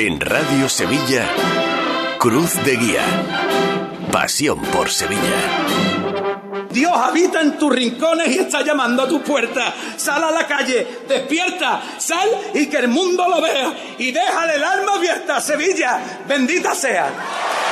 En Radio Sevilla, Cruz de Guía. Pasión por Sevilla. Dios habita en tus rincones y está llamando a tu puerta. Sal a la calle, despierta, sal y que el mundo lo vea. Y déjale el alma abierta, Sevilla. Bendita sea.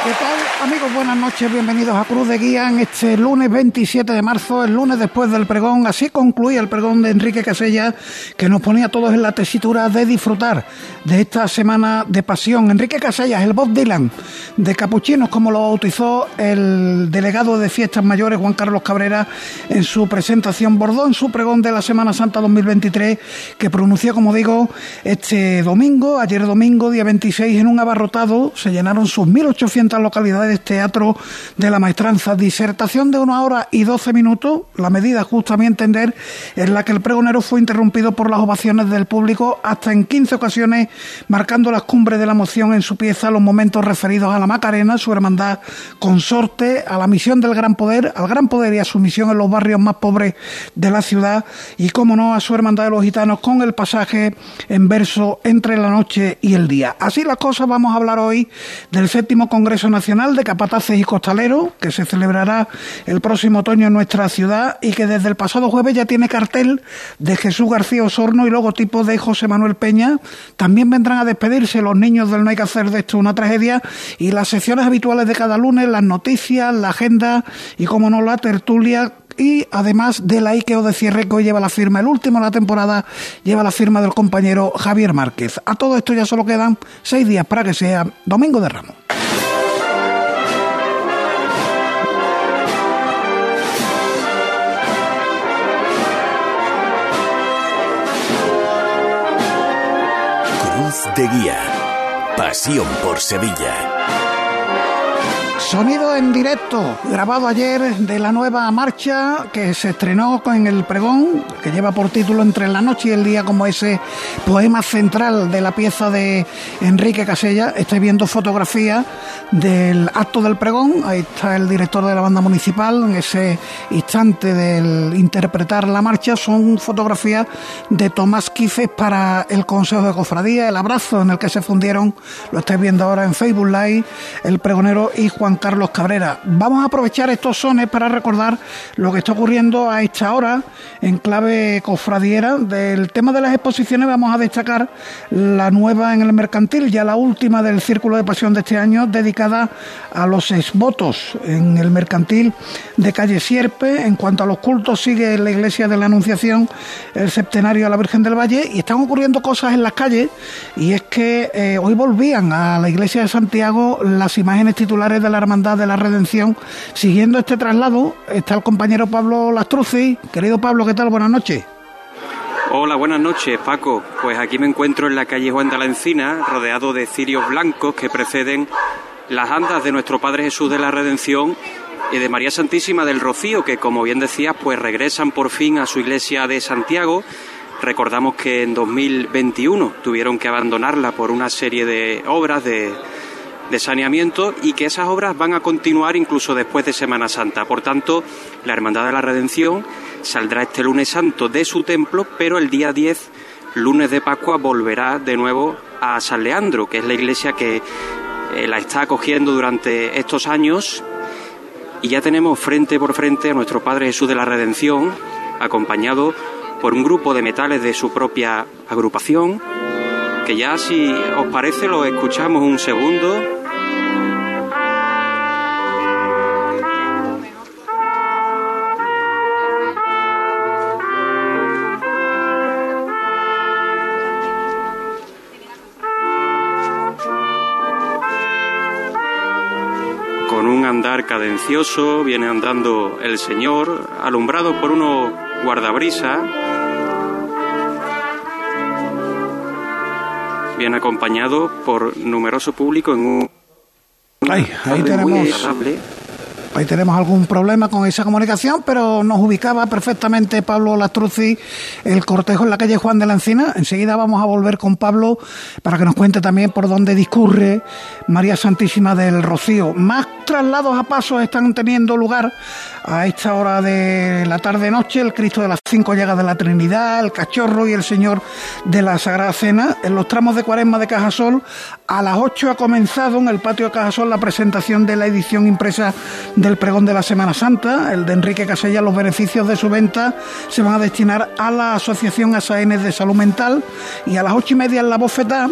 ¿Qué tal, amigos? Buenas noches, bienvenidos a Cruz de Guía este lunes 27 de marzo, el lunes después del pregón. Así concluía el pregón de Enrique Casella, que nos ponía a todos en la tesitura de disfrutar de esta semana de pasión. Enrique Casella, el Bob Dylan de Capuchinos, como lo bautizó el delegado de Fiestas Mayores, Juan Carlos Cabrera, en su presentación Bordó, en su pregón de la Semana Santa 2023, que pronunció, como digo, este domingo, ayer domingo, día 26, en un abarrotado, se llenaron sus 1.800 localidades teatro de la maestranza. Disertación de una hora y doce minutos, la medida justa a mi entender, en la que el pregonero fue interrumpido por las ovaciones del público hasta en 15 ocasiones, marcando las cumbres de la moción en su pieza, los momentos referidos a la Macarena, su hermandad consorte, a la misión del gran poder, al gran poder y a su misión en los barrios más pobres de la ciudad y, como no, a su hermandad de los gitanos con el pasaje en verso entre la noche y el día. Así las cosas, vamos a hablar hoy del séptimo Congreso Nacional de Capataces y Costaleros, que se celebrará el próximo otoño en nuestra ciudad y que desde el pasado jueves ya tiene cartel de Jesús García Osorno y logotipo de José Manuel Peña. También vendrán a despedirse los niños del No hay que hacer de esto una tragedia y las secciones habituales de cada lunes, las noticias, la agenda y, como no, la tertulia y además del Ikeo de cierre que hoy lleva la firma, el último de la temporada lleva la firma del compañero Javier Márquez. A todo esto ya solo quedan seis días para que sea Domingo de Ramos. De Guía. Pasión por Sevilla. Sonido en directo, grabado ayer de la nueva marcha que se estrenó con el pregón, que lleva por título Entre la noche y el día, como ese poema central de la pieza de Enrique Casella. Estoy viendo fotografías del acto del pregón, ahí está el director de la banda municipal, en ese instante del interpretar la marcha, son fotografías de Tomás Quifes para el Consejo de Cofradía, el abrazo en el que se fundieron, lo estáis viendo ahora en Facebook Live, el pregonero y Juan Carlos Cabrera. Vamos a aprovechar estos sones para recordar lo que está ocurriendo a esta hora en clave cofradiera. Del tema de las exposiciones vamos a destacar la nueva en el mercantil, ya la última del Círculo de Pasión de este año, dedicada a los exvotos en el mercantil de calle Sierpe. En cuanto a los cultos, sigue la iglesia de la Anunciación el septenario a la Virgen del Valle y están ocurriendo cosas en las calles y es que eh, hoy volvían a la iglesia de Santiago las imágenes titulares de la Hermandad de la Redención. Siguiendo este traslado está el compañero Pablo Lastruzzi. Querido Pablo, ¿qué tal? Buenas noches. Hola, buenas noches, Paco. Pues aquí me encuentro en la calle Juan de la Encina, rodeado de cirios blancos que preceden las andas de nuestro Padre Jesús de la Redención y de María Santísima del Rocío, que como bien decías, pues regresan por fin a su iglesia de Santiago. Recordamos que en 2021 tuvieron que abandonarla por una serie de obras de de saneamiento y que esas obras van a continuar incluso después de Semana Santa. Por tanto, la Hermandad de la Redención saldrá este lunes santo de su templo, pero el día 10, lunes de Pascua, volverá de nuevo a San Leandro, que es la iglesia que eh, la está acogiendo durante estos años. Y ya tenemos frente por frente a nuestro Padre Jesús de la Redención, acompañado por un grupo de metales de su propia agrupación, que ya si os parece lo escuchamos un segundo. Cadencioso viene andando el Señor, alumbrado por unos guardabrisas bien acompañado por numeroso público en un ahí, ahí tenemos Ahí tenemos algún problema con esa comunicación, pero nos ubicaba perfectamente Pablo Lastruzzi el cortejo en la calle Juan de la Encina. Enseguida vamos a volver con Pablo para que nos cuente también por dónde discurre María Santísima del Rocío. Más traslados a pasos están teniendo lugar a esta hora de la tarde-noche. El Cristo de las cinco llegas de la Trinidad, el Cachorro y el Señor de la Sagrada Cena. En los tramos de Cuaresma de Cajasol, a las ocho ha comenzado en el patio de Cajasol la presentación de la edición impresa del pregón de la Semana Santa, el de Enrique Casella, los beneficios de su venta se van a destinar a la Asociación ASAN de Salud Mental y a las ocho y media en la bofeta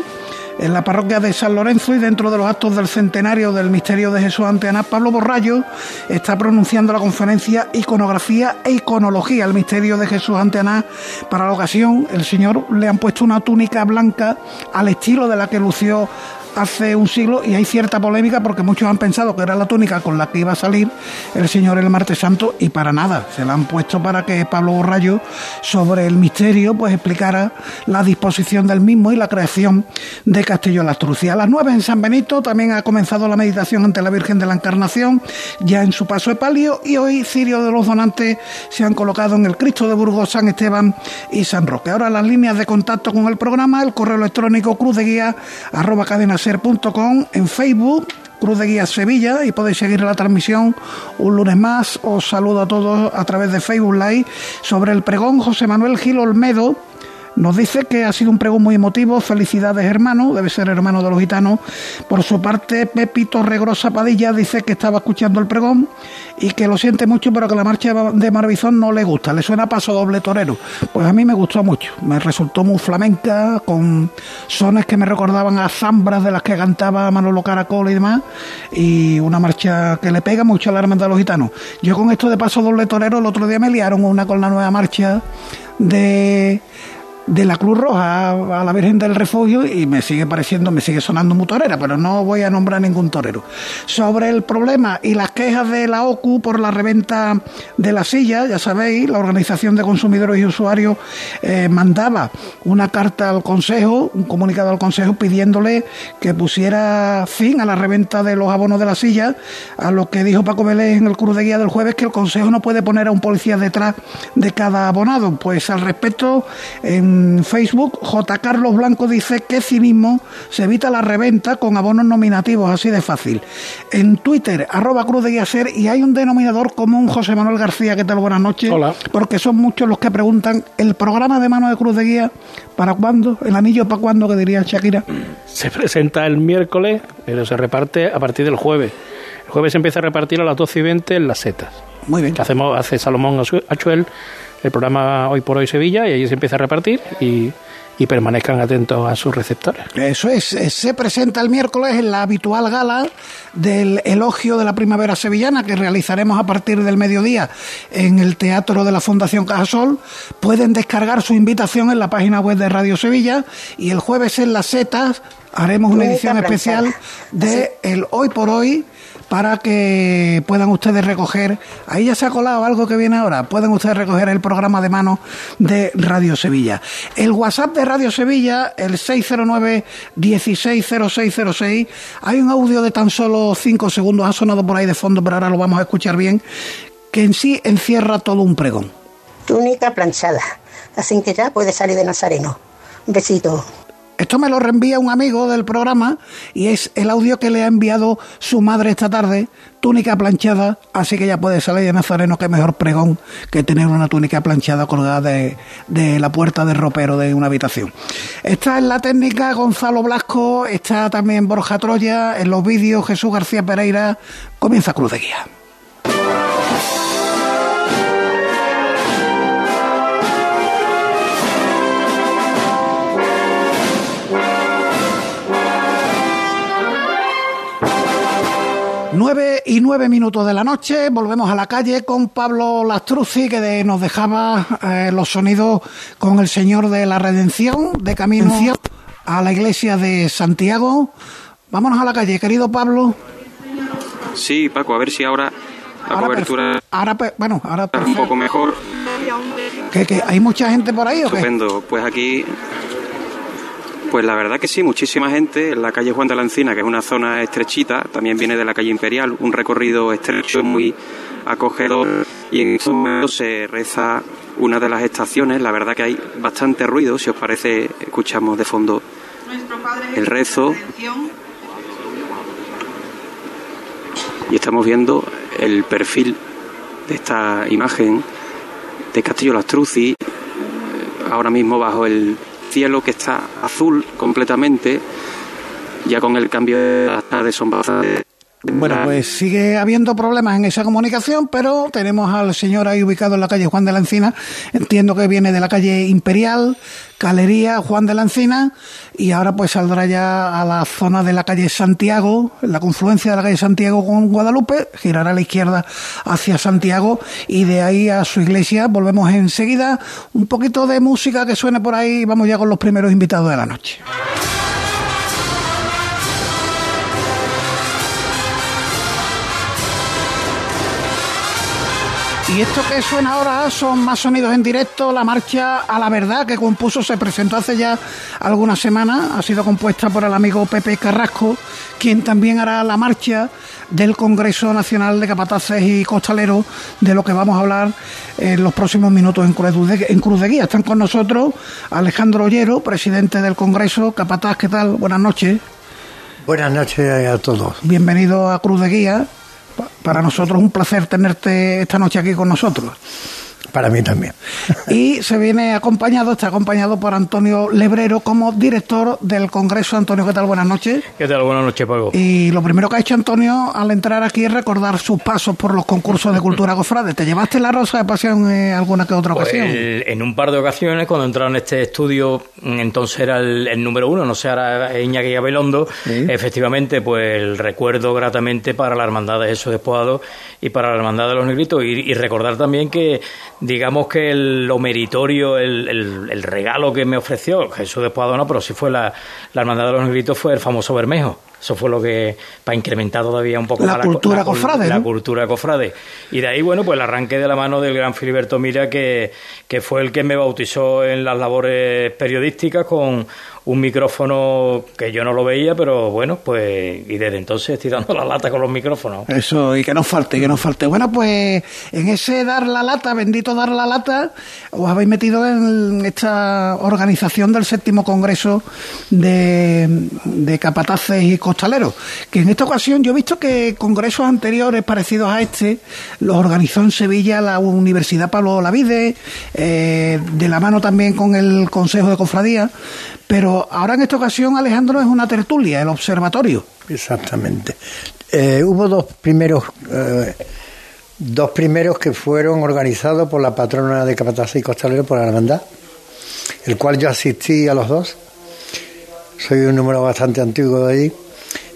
en la parroquia de San Lorenzo y dentro de los actos del centenario del misterio de Jesús ante Ana, Pablo Borrayo está pronunciando la conferencia Iconografía e Iconología, el misterio de Jesús ante Ana. Para la ocasión, el Señor le han puesto una túnica blanca al estilo de la que lució hace un siglo y hay cierta polémica porque muchos han pensado que era la túnica con la que iba a salir el Señor el martes santo y para nada, se la han puesto para que Pablo Borrayo sobre el misterio pues explicara la disposición del mismo y la creación de Castillo de la Astrucia. A las nueve en San Benito también ha comenzado la meditación ante la Virgen de la Encarnación ya en su paso de palio y hoy Cirio de los Donantes se han colocado en el Cristo de Burgos, San Esteban y San Roque. Ahora las líneas de contacto con el programa, el correo electrónico cruz de guía arroba cadenas en Facebook, Cruz de Guía Sevilla, y podéis seguir la transmisión un lunes más. Os saludo a todos a través de Facebook Live sobre el pregón José Manuel Gil Olmedo nos dice que ha sido un pregón muy emotivo, felicidades hermano, debe ser hermano de los gitanos. Por su parte, Pepito Regrosa Padilla dice que estaba escuchando el pregón y que lo siente mucho, pero que la marcha de Maravizón no le gusta, le suena paso doble torero. Pues a mí me gustó mucho, me resultó muy flamenca, con sones que me recordaban a zambras de las que cantaba Manolo Caracol y demás, y una marcha que le pega mucho a la hermandad de los gitanos. Yo con esto de paso doble torero, el otro día me liaron una con la nueva marcha de de la Cruz Roja a la Virgen del Refugio y me sigue pareciendo, me sigue sonando muy torera, pero no voy a nombrar ningún torero. Sobre el problema y las quejas de la OCU por la reventa de la silla, ya sabéis, la Organización de Consumidores y Usuarios eh, mandaba una carta al Consejo, un comunicado al Consejo pidiéndole que pusiera fin a la reventa de los abonos de la silla, a lo que dijo Paco Vélez en el Cruz de Guía del jueves que el Consejo no puede poner a un policía detrás de cada abonado. Pues al respecto, en Facebook, J. Carlos Blanco dice que cinismo se evita la reventa con abonos nominativos, así de fácil. En Twitter, arroba Cruz de Guiaser, y hay un denominador común, José Manuel García, ¿qué tal? Buenas noches. Hola. Porque son muchos los que preguntan, ¿el programa de mano de Cruz de Guía para cuándo? ¿El anillo para cuándo, que diría Shakira? Se presenta el miércoles, pero se reparte a partir del jueves. El jueves se empieza a repartir a las 12 y 20 en las setas. Muy bien. Que hacemos, hace Salomón Achuel el programa Hoy por Hoy Sevilla y allí se empieza a repartir y, y permanezcan atentos a sus receptores. Eso es, se presenta el miércoles en la habitual gala del elogio de la primavera sevillana que realizaremos a partir del mediodía en el Teatro de la Fundación Cajasol. Pueden descargar su invitación en la página web de Radio Sevilla y el jueves en las setas haremos una edición especial de el Hoy por Hoy para que puedan ustedes recoger, ahí ya se ha colado algo que viene ahora, pueden ustedes recoger el programa de mano de Radio Sevilla. El WhatsApp de Radio Sevilla, el 609-160606, hay un audio de tan solo 5 segundos, ha sonado por ahí de fondo, pero ahora lo vamos a escuchar bien, que en sí encierra todo un pregón. Túnica planchada, así que ya puede salir de Nazareno. Un besito. Esto me lo reenvía un amigo del programa y es el audio que le ha enviado su madre esta tarde, túnica planchada, así que ya puede salir de Nazareno, que mejor pregón que tener una túnica planchada colgada de, de la puerta del ropero de una habitación. Esta es la técnica Gonzalo Blasco, está también Borja Troya, en los vídeos Jesús García Pereira, comienza Cruz de Guía. Nueve y nueve minutos de la noche, volvemos a la calle con Pablo Lastruzzi, que de- nos dejaba eh, los sonidos con el Señor de la Redención, de camino a la iglesia de Santiago. Vámonos a la calle, querido Pablo. Sí, Paco, a ver si ahora la Ahora cobertura ahora, bueno, ahora un poco mejor. ¿Qué, qué? ¿Hay mucha gente por ahí o qué? Estupendo. Pues aquí Pues la verdad que sí, muchísima gente en la calle Juan de la Encina, que es una zona estrechita, también viene de la calle Imperial, un recorrido estrecho muy acogedor y en estos momentos se reza una de las estaciones, la verdad que hay bastante ruido, si os parece escuchamos de fondo el rezo. y estamos viendo el perfil de esta imagen de Castillo Lastruzzi, eh, ahora mismo bajo el cielo que está azul completamente, ya con el cambio de las tardes son bastante bueno, pues sigue habiendo problemas en esa comunicación, pero tenemos al señor ahí ubicado en la calle Juan de la Encina. Entiendo que viene de la calle Imperial, Galería Juan de la Encina, y ahora pues saldrá ya a la zona de la calle Santiago, la confluencia de la calle Santiago con Guadalupe, girará a la izquierda hacia Santiago y de ahí a su iglesia. Volvemos enseguida. Un poquito de música que suene por ahí. Vamos ya con los primeros invitados de la noche. Y esto que suena ahora son más sonidos en directo. La marcha a la verdad que compuso se presentó hace ya algunas semanas. Ha sido compuesta por el amigo Pepe Carrasco, quien también hará la marcha del Congreso Nacional de Capataces y Costaleros, de lo que vamos a hablar en los próximos minutos en Cruz de, en Cruz de Guía. Están con nosotros Alejandro Ollero, presidente del Congreso. Capataz, ¿qué tal? Buenas noches. Buenas noches a todos. Bienvenido a Cruz de Guía. Para nosotros es un placer tenerte esta noche aquí con nosotros. Para mí también. Y se viene acompañado, está acompañado por Antonio Lebrero como director del Congreso. Antonio, ¿qué tal? Buenas noches. ¿Qué tal? Buenas noches, Paco. Y lo primero que ha hecho Antonio al entrar aquí es recordar sus pasos por los concursos de cultura cofrade. ¿Te llevaste la rosa de pasión en alguna que otra pues ocasión? en un par de ocasiones, cuando entraron en este estudio, entonces era el, número uno, no sé, era Iñaki Abelondo. Efectivamente, pues recuerdo gratamente para la Hermandad de Jesús Despoado y para la Hermandad de los Negritos. y recordar también que digamos que el, lo meritorio, el, el, regalo que me ofreció Jesús de no, pero sí fue la, la Hermandad de los Negritos, fue el famoso Bermejo. Eso fue lo que, para incrementar todavía un poco la cultura la, cofrade. La cultura cofrade. Y de ahí, bueno, pues el arranque de la mano del gran Filiberto Mira, que, que fue el que me bautizó en las labores periodísticas con un micrófono que yo no lo veía, pero bueno, pues y desde entonces estoy dando la lata con los micrófonos. Eso, y que no falte, que no falte. Bueno, pues en ese dar la lata, bendito dar la lata, os habéis metido en esta organización del séptimo congreso de, capataces y costaleros, que en esta ocasión yo he visto que congresos anteriores parecidos a este los organizó en Sevilla la Universidad Pablo Lavide, eh, de la mano también con el Consejo de Cofradía, pero ahora en esta ocasión, Alejandro, es una tertulia, el observatorio. Exactamente. Eh, hubo dos primeros, eh, dos primeros que fueron organizados por la patrona de Capataz y Costalero, por la hermandad, el cual yo asistí a los dos. Soy un número bastante antiguo de allí.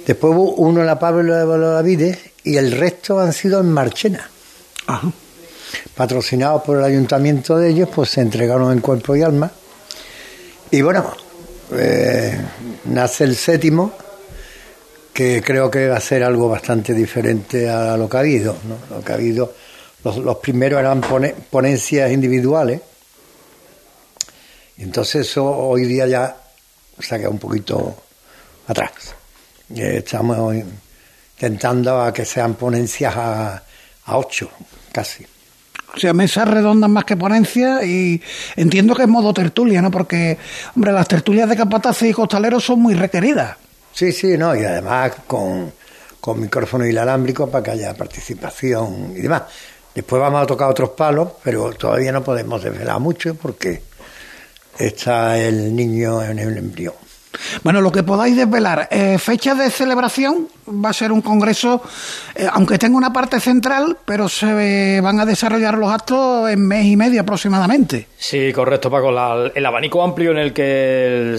Después hubo uno en la Pablo de Bolavide y el resto han sido en Marchena. Patrocinados por el ayuntamiento de ellos, pues se entregaron en cuerpo y alma. Y bueno, eh, nace el séptimo, que creo que va a ser algo bastante diferente a lo que ha habido. Lo que ha habido, los, primeros eran ponencias individuales, y entonces eso hoy día ya se ha quedado un poquito atrás. Eh, estamos intentando a que sean ponencias a, a ocho, casi. O sea, mesas redondas más que ponencias y entiendo que es modo tertulia, ¿no? Porque, hombre, las tertulias de capataces y costaleros son muy requeridas. Sí, sí, no, y además con, con micrófono inalámbrico para que haya participación y demás. Después vamos a tocar otros palos, pero todavía no podemos desvelar mucho porque está el niño en el embrión. Bueno, lo que podáis desvelar, eh, fecha de celebración, va a ser un congreso, eh, aunque tenga una parte central, pero se van a desarrollar los actos en mes y medio aproximadamente. Sí, correcto, Paco. el abanico amplio en el que,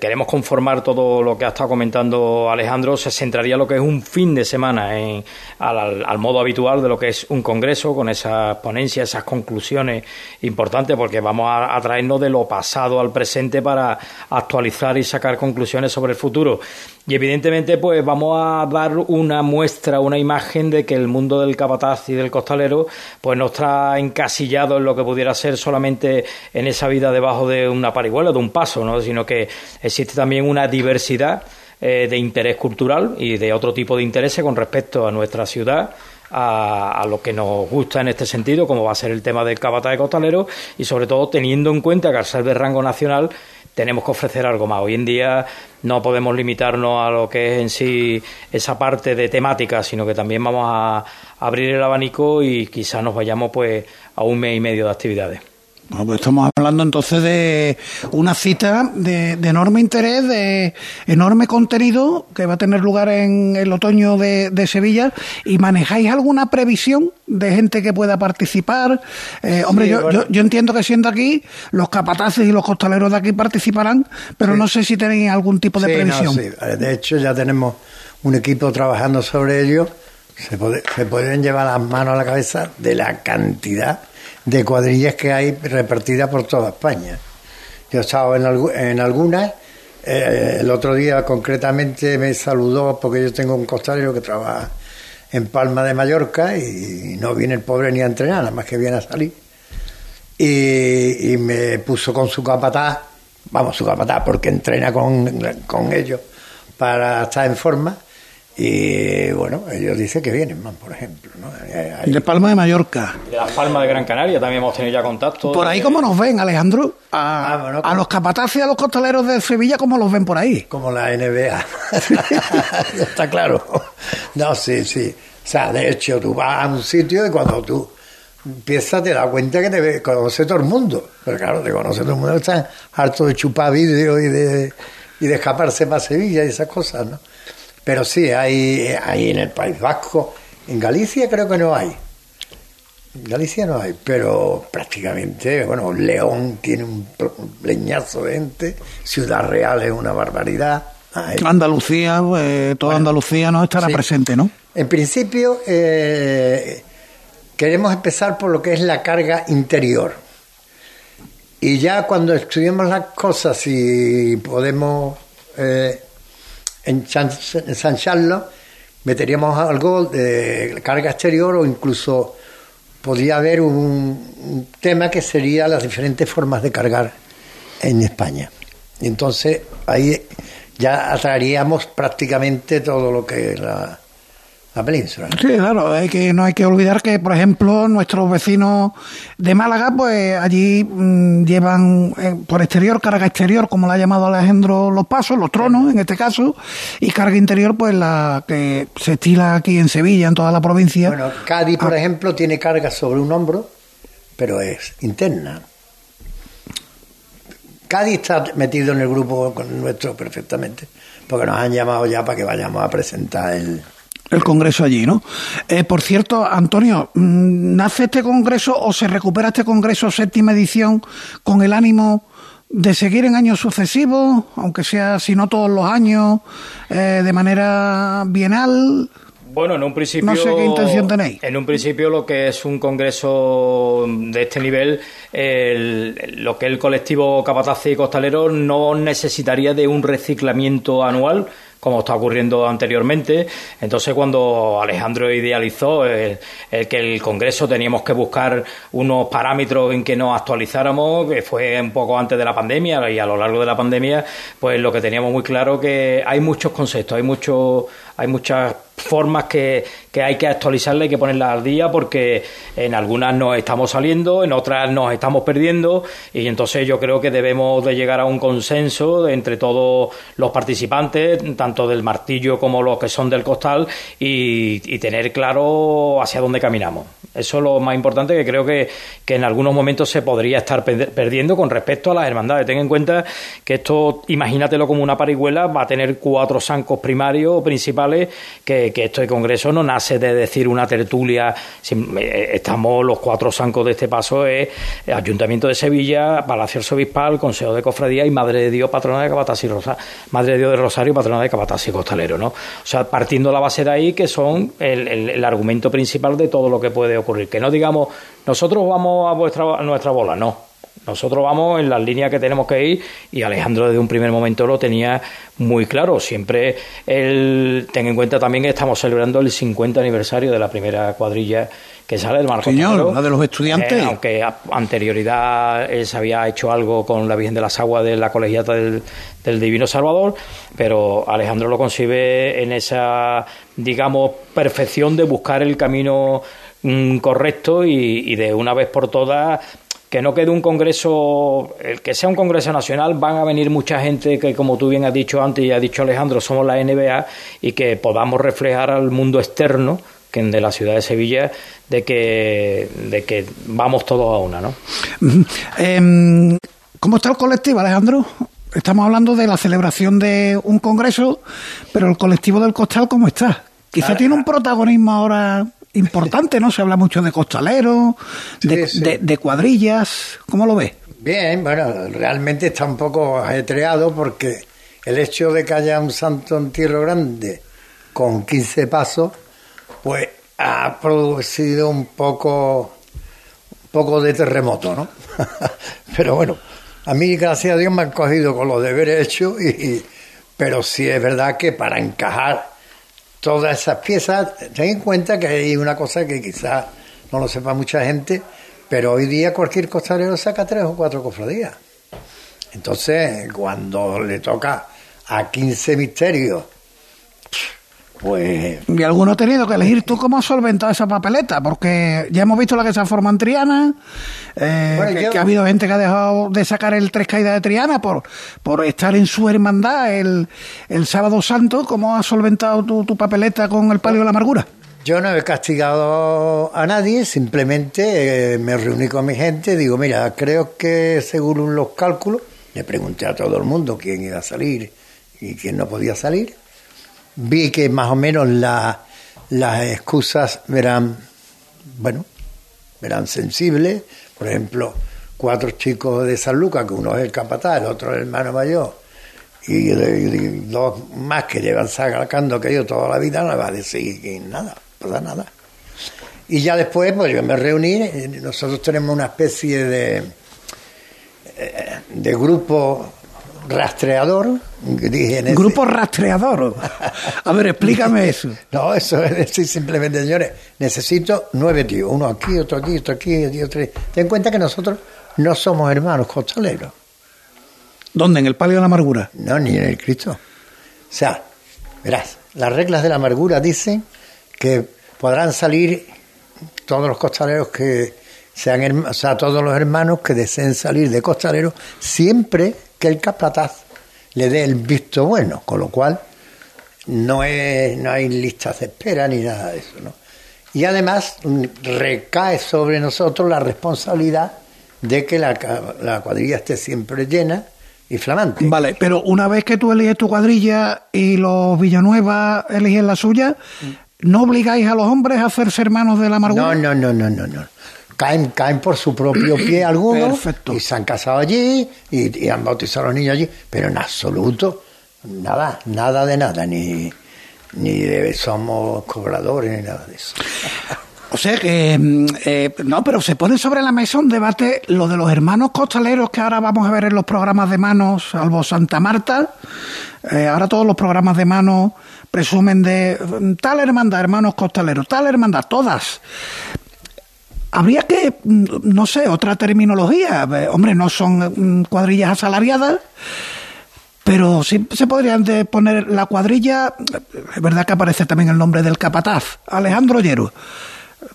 queremos conformar todo lo que ha estado comentando Alejandro se centraría lo que es un fin de semana en, al, modo habitual de lo que es un congreso, con esas ponencias, esas conclusiones importantes, porque vamos a traernos de lo pasado al presente para actualizar y sacar conclusiones sobre el futuro. Y evidentemente, pues vamos a dar una muestra, una imagen de que el mundo del capataz y del costalero pues no está encasillado en lo que pudiera ser solamente en esa vida debajo de una parihuela, de un paso, ¿no? sino que existe también una diversidad eh, de interés cultural y de otro tipo de intereses con respecto a nuestra ciudad a, lo que nos gusta en este sentido, como va a ser el tema del capataz de costalero, y sobre todo teniendo en cuenta que al ser de rango nacional tenemos que ofrecer algo más. Hoy en día no podemos limitarnos a lo que es en sí esa parte de temática, sino que también vamos a abrir el abanico y quizás nos vayamos pues a un mes y medio de actividades. Bueno, pues estamos hablando entonces de una cita de, enorme interés, de enorme contenido que va a tener lugar en el otoño de, Sevilla. ¿Y manejáis alguna previsión de gente que pueda participar? Eh, hombre, yo, yo, entiendo que siendo aquí, los capataces y los costaleros de aquí participarán, pero no sé si tenéis algún tipo de previsión. De hecho, ya tenemos un equipo trabajando sobre ello. Se, se pueden llevar las manos a la cabeza de la cantidad de cuadrillas que hay repartidas por toda España. Yo he estado en, en algunas, eh, el otro día concretamente me saludó porque yo tengo un costalero que trabaja en Palma de Mallorca y no viene el pobre ni a entrenar, nada más que viene a salir. Y, me puso con su capataz, vamos, su capataz, porque entrena con, con ellos para estar en forma y bueno, ellos dicen que vienen más, por ejemplo. ¿no? De Palma de Mallorca. De Las Palmas de Gran Canaria también hemos tenido ya contacto. Por ahí, ¿cómo nos ven, Alejandro? A, ah, los capataces y a los costaleros de Sevilla, ¿cómo los ven por ahí? Como la NBA. Está claro. No, sí, sí. O sea, de hecho, tú vas a un sitio y cuando tú empiezas te das cuenta que te conoce todo el mundo. Pero claro, te conoce todo el mundo. Está harto de chupar vídeo y de, y de escaparse para Sevilla y esas cosas, ¿no? Pero sí, hay, hay en el País Vasco. En Galicia creo que no hay. En Galicia no hay, pero prácticamente, bueno, León tiene un leñazo de gente, Ciudad Real es una barbaridad. Andalucía, pues, toda Andalucía no estará presente, ¿no? En principio, eh, queremos empezar por lo que es la carga interior. Y ya cuando estudiemos las cosas y podemos eh, en San, Charles meteríamos algo de carga exterior o incluso podría haber un, tema que sería las diferentes formas de cargar en España. Entonces ahí ya atraeríamos prácticamente todo lo que la, la península. Sí, claro, hay que, no hay que olvidar que, por ejemplo, nuestros vecinos de Málaga, pues allí mm, llevan eh, por exterior carga exterior, como la ha llamado Alejandro Los Pasos, los tronos en este caso, y carga interior, pues la que se estila aquí en Sevilla, en toda la provincia. Bueno, Cádiz, por ah. ejemplo, tiene carga sobre un hombro, pero es interna. Cádiz está metido en el grupo nuestro perfectamente, porque nos han llamado ya para que vayamos a presentar el, el Congreso allí, ¿no? Eh, por cierto, Antonio, mm, ¿nace este Congreso o se recupera este Congreso séptima edición con el ánimo de seguir en años sucesivos, aunque sea, si no todos los años, eh, de manera bienal? Bueno, en un principio. No sé qué intención tenéis. En un principio, lo que es un congreso de este nivel, lo que el colectivo Capataz y Costalero no necesitaría de un reciclamiento anual como está ocurriendo anteriormente. Entonces, cuando Alejandro idealizó el, que el Congreso teníamos que buscar unos parámetros en que nos actualizáramos, que fue un poco antes de la pandemia y a lo largo de la pandemia, pues lo que teníamos muy claro que hay muchos conceptos, hay mucho, hay muchas formas que, que hay que actualizarla y que ponerla al día porque en algunas nos estamos saliendo, en otras nos estamos perdiendo y entonces yo creo que debemos de llegar a un consenso entre todos los participantes, tanto del martillo como los que son del costal y, tener claro hacia dónde caminamos. Eso es lo más importante que creo que, que en algunos momentos se podría estar perdiendo con respecto a las hermandades. Ten en cuenta que esto, imagínatelo como una parihuela, va a tener cuatro zancos primarios o principales que que, esto de congreso no nace de decir una tertulia, eh, estamos los cuatro zancos de este paso, es Ayuntamiento de Sevilla, Palacio Arzobispal, Consejo de Cofradía y Madre de Dios, patrona de Capatas y Rosario, Madre de Dios de Rosario, patrona de Capatas y Costalero, ¿no? O sea, partiendo la base de ahí, que son el, argumento principal de todo lo que puede ocurrir. Que no digamos, nosotros vamos a, vuestra, a nuestra bola, no Nosotros vamos en las líneas que tenemos que ir y Alejandro desde un primer momento lo tenía muy claro. Siempre él, ten en cuenta también que estamos celebrando el 50 aniversario de la primera cuadrilla que sale del Marco Señor, la de los estudiantes. Eh, aunque a anterioridad él se había hecho algo con la Virgen de las Aguas de la colegiata del, Divino Salvador, pero Alejandro lo concibe en esa, digamos, perfección de buscar el camino mm, correcto y, y de una vez por todas que no quede un congreso, el que sea un congreso nacional, van a venir mucha gente que, como tú bien has dicho antes y ha dicho Alejandro, somos la NBA y que podamos reflejar al mundo externo que de la ciudad de Sevilla de que, de que vamos todos a una, ¿no? Em, ¿Cómo está el colectivo, Alejandro? Estamos hablando de la celebración de un congreso, pero el colectivo del Costal, ¿cómo está? Quizá tiene un protagonismo ahora importante, ¿no? Se habla mucho de costaleros, de, cuadrillas. ¿Cómo lo ves? Bien, bueno, realmente está un poco ajetreado porque el hecho de que haya un santo en Tierra Grande con 15 pasos, pues ha producido un poco, un poco de terremoto, ¿no? pero bueno, a mí, gracias a Dios, me han cogido con los deberes hechos, y, pero sí es verdad que para encajar todas esas piezas, ten en cuenta que hay una cosa que quizás no lo sepa mucha gente, pero hoy día cualquier costalero saca tres o cuatro cofradías. Entonces, cuando le toca a 15 misterios, pues... Y alguno ha tenido que elegir tú cómo has solventado esa papeleta, porque ya hemos visto la que se ha formado en Triana, eh, que, ha habido gente que ha dejado de sacar el Tres Caídas de Triana por, por estar en su hermandad el, el sábado santo. ¿Cómo has solventado tu, tu papeleta con el palio de la amargura? Yo no he castigado a nadie, simplemente eh, me reuní con mi gente, digo, mira, creo que según los cálculos, le pregunté a todo el mundo quién iba a salir y quién no podía salir, vi que más o menos las excusas eran, bueno, eran sensibles. Por ejemplo, cuatro chicos de San Lucas, que uno es el capataz, el otro es el hermano mayor, y, dos más que llevan sacando que yo toda la vida, no va a decir que nada, pasa nada. Y ya después, pues yo me reuní, nosotros tenemos una especie de, eh, de grupo rastreador. Grupo rastreador. A ver, explícame eso. no, eso es decir simplemente, señores, necesito nueve tíos, uno aquí, otro aquí, otro aquí, otro aquí. Ten en cuenta que nosotros no somos hermanos costaleros. ¿Dónde? ¿En el palio de la amargura? No, ni en el Cristo. O sea, verás, las reglas de la amargura dicen que podrán salir todos los costaleros que sean, o sea, todos los hermanos que deseen salir de costaleros siempre que el capataz le dé el visto bueno, con lo cual no, es, no hay listas de espera ni nada de eso. ¿no? Y además recae sobre nosotros la responsabilidad de que la, la cuadrilla esté siempre llena y flamante. Vale, pero una vez que tú eliges tu cuadrilla y los Villanueva eligen la suya, ¿no obligáis a los hombres a hacerse hermanos de la amargura? No, no, no, no, no, no caen, caen por su propio pie algunos y se han casado allí y, han bautizado a los niños allí, pero en absoluto nada, nada de nada, ni, ni de, somos cobradores ni nada de eso. O sea que, mm, eh, no, pero se pone sobre la mesa un debate lo de los hermanos costaleros que ahora vamos a ver en los programas de manos, salvo Santa Marta. Eh, ahora todos los programas de manos presumen de mm, tal hermandad, hermanos costaleros, tal hermandad, todas habría que, mm, no sé, otra terminología. Eh, hombre, no son mm, cuadrillas asalariadas, pero sí se podrían poner la cuadrilla. Es verdad que aparece también el nombre del capataz, Alejandro Llero.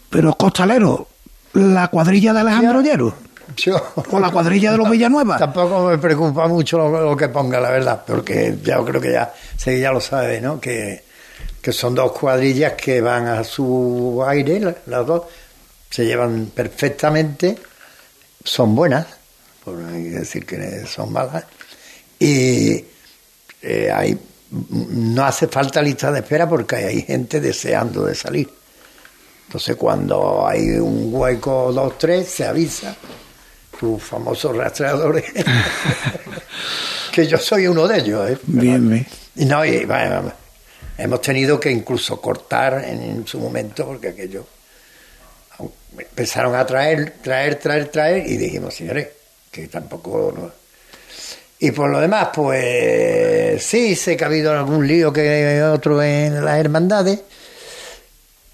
Pero costalero, la cuadrilla de Alejandro Llero. o la cuadrilla de los Villanueva. Tampoco me preocupa mucho lo, que ponga, la verdad, porque ya creo que ya, ya lo sabe, ¿no? Que, que son dos cuadrillas que van a su aire, las dos, se llevan perfectamente, son buenas, por decir que son malas, y eh, hay, no hace falta lista de espera porque hay gente deseando de salir. Entonces cuando hay un hueco dos, tres, se avisa tus famosos rastreadores, que yo soy uno de ellos. ¿eh? Bien, bien. Y no, y, hemos tenido que incluso cortar en su momento porque aquello empezaron a traer, traer, traer, traer y dijimos, señores, que tampoco... Y por lo demás, pues sí, sé que ha habido algún lío que otro en las hermandades,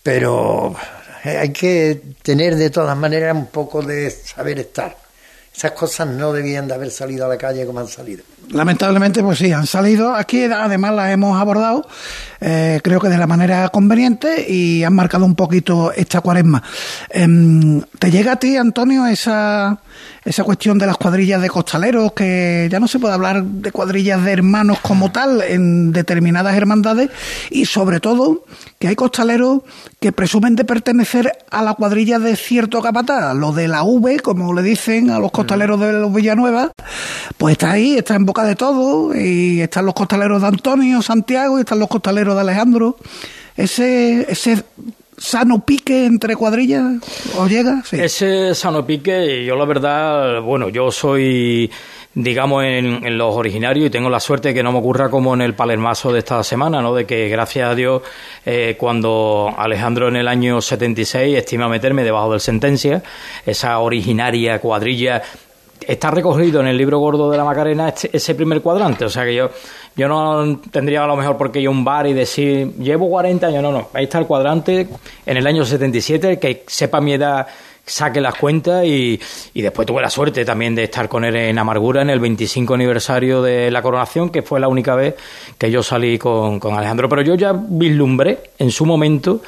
pero hay que tener de todas maneras un poco de saber estar. Esas cosas no debían de haber salido a la calle como han salido. Lamentablemente, pues sí, han salido. Aquí además las hemos abordado, eh, creo que de la manera conveniente y han marcado un poquito esta cuaresma. Em, ¿Te llega a ti, Antonio, esa, esa cuestión de las cuadrillas de costaleros, que ya no se puede hablar de cuadrillas de hermanos como tal en determinadas hermandades y sobre todo que hay costaleros que presumen de pertenecer a la cuadrilla de cierto capataz, lo de la V, como le dicen a los costaleros de los Villanueva, pues está ahí, está en boca de todo, y están los costaleros de Antonio, Santiago, y están los costaleros de Alejandro. Ese, ese sano pique entre cuadrillas os llega? Ese sano pique, yo la verdad, bueno, yo soy digamos, en, los originarios y tengo la suerte de que no me ocurra como en el palermazo de esta semana, ¿no? De que, gracias a Dios, eh, cuando Alejandro en el año 76 estima meterme debajo del sentencia, esa originaria cuadrilla está recogido en el libro gordo de la Macarena este, ese primer cuadrante. O sea que yo, yo no tendría a lo mejor por qué ir a un bar y decir, llevo 40 años. No, no. Ahí está el cuadrante en el año 77, que sepa mi edad saque las cuentas y, y, después tuve la suerte también de estar con él en Amargura en el 25 aniversario de la coronación, que fue la única vez que yo salí con, con Alejandro. Pero yo ya vislumbré en su momento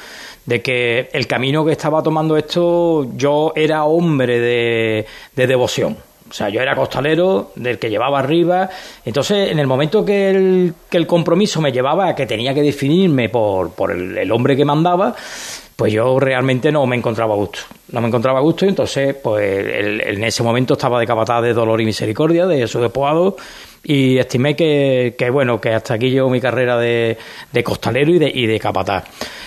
de que el camino que estaba tomando esto, yo era hombre de, de devoción o sea, yo era costalero, del que llevaba arriba. Entonces, en el momento que el, que el compromiso me llevaba a que tenía que definirme por, por el, hombre que mandaba, pues yo realmente no me encontraba a gusto. No me encontraba a gusto y entonces, pues en ese momento estaba de capataz de dolor y misericordia, de su despoado, y estimé que, que, bueno, que hasta aquí llegó mi carrera de, de costalero y de, y de capataz.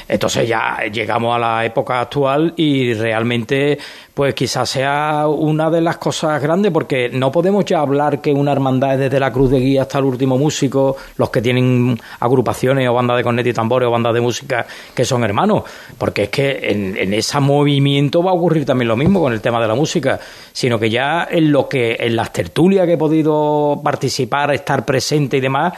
Entonces ya llegamos a la época actual y realmente pues quizás sea una de las cosas grandes porque no podemos ya hablar que una hermandad es desde la cruz de guía hasta el último músico, los que tienen agrupaciones o bandas de cornet y tambores o bandas de música que son hermanos, porque es que en, en ese movimiento va a ocurrir también lo mismo con el tema de la música, sino que ya en lo que en las tertulias que he podido participar, estar presente y demás,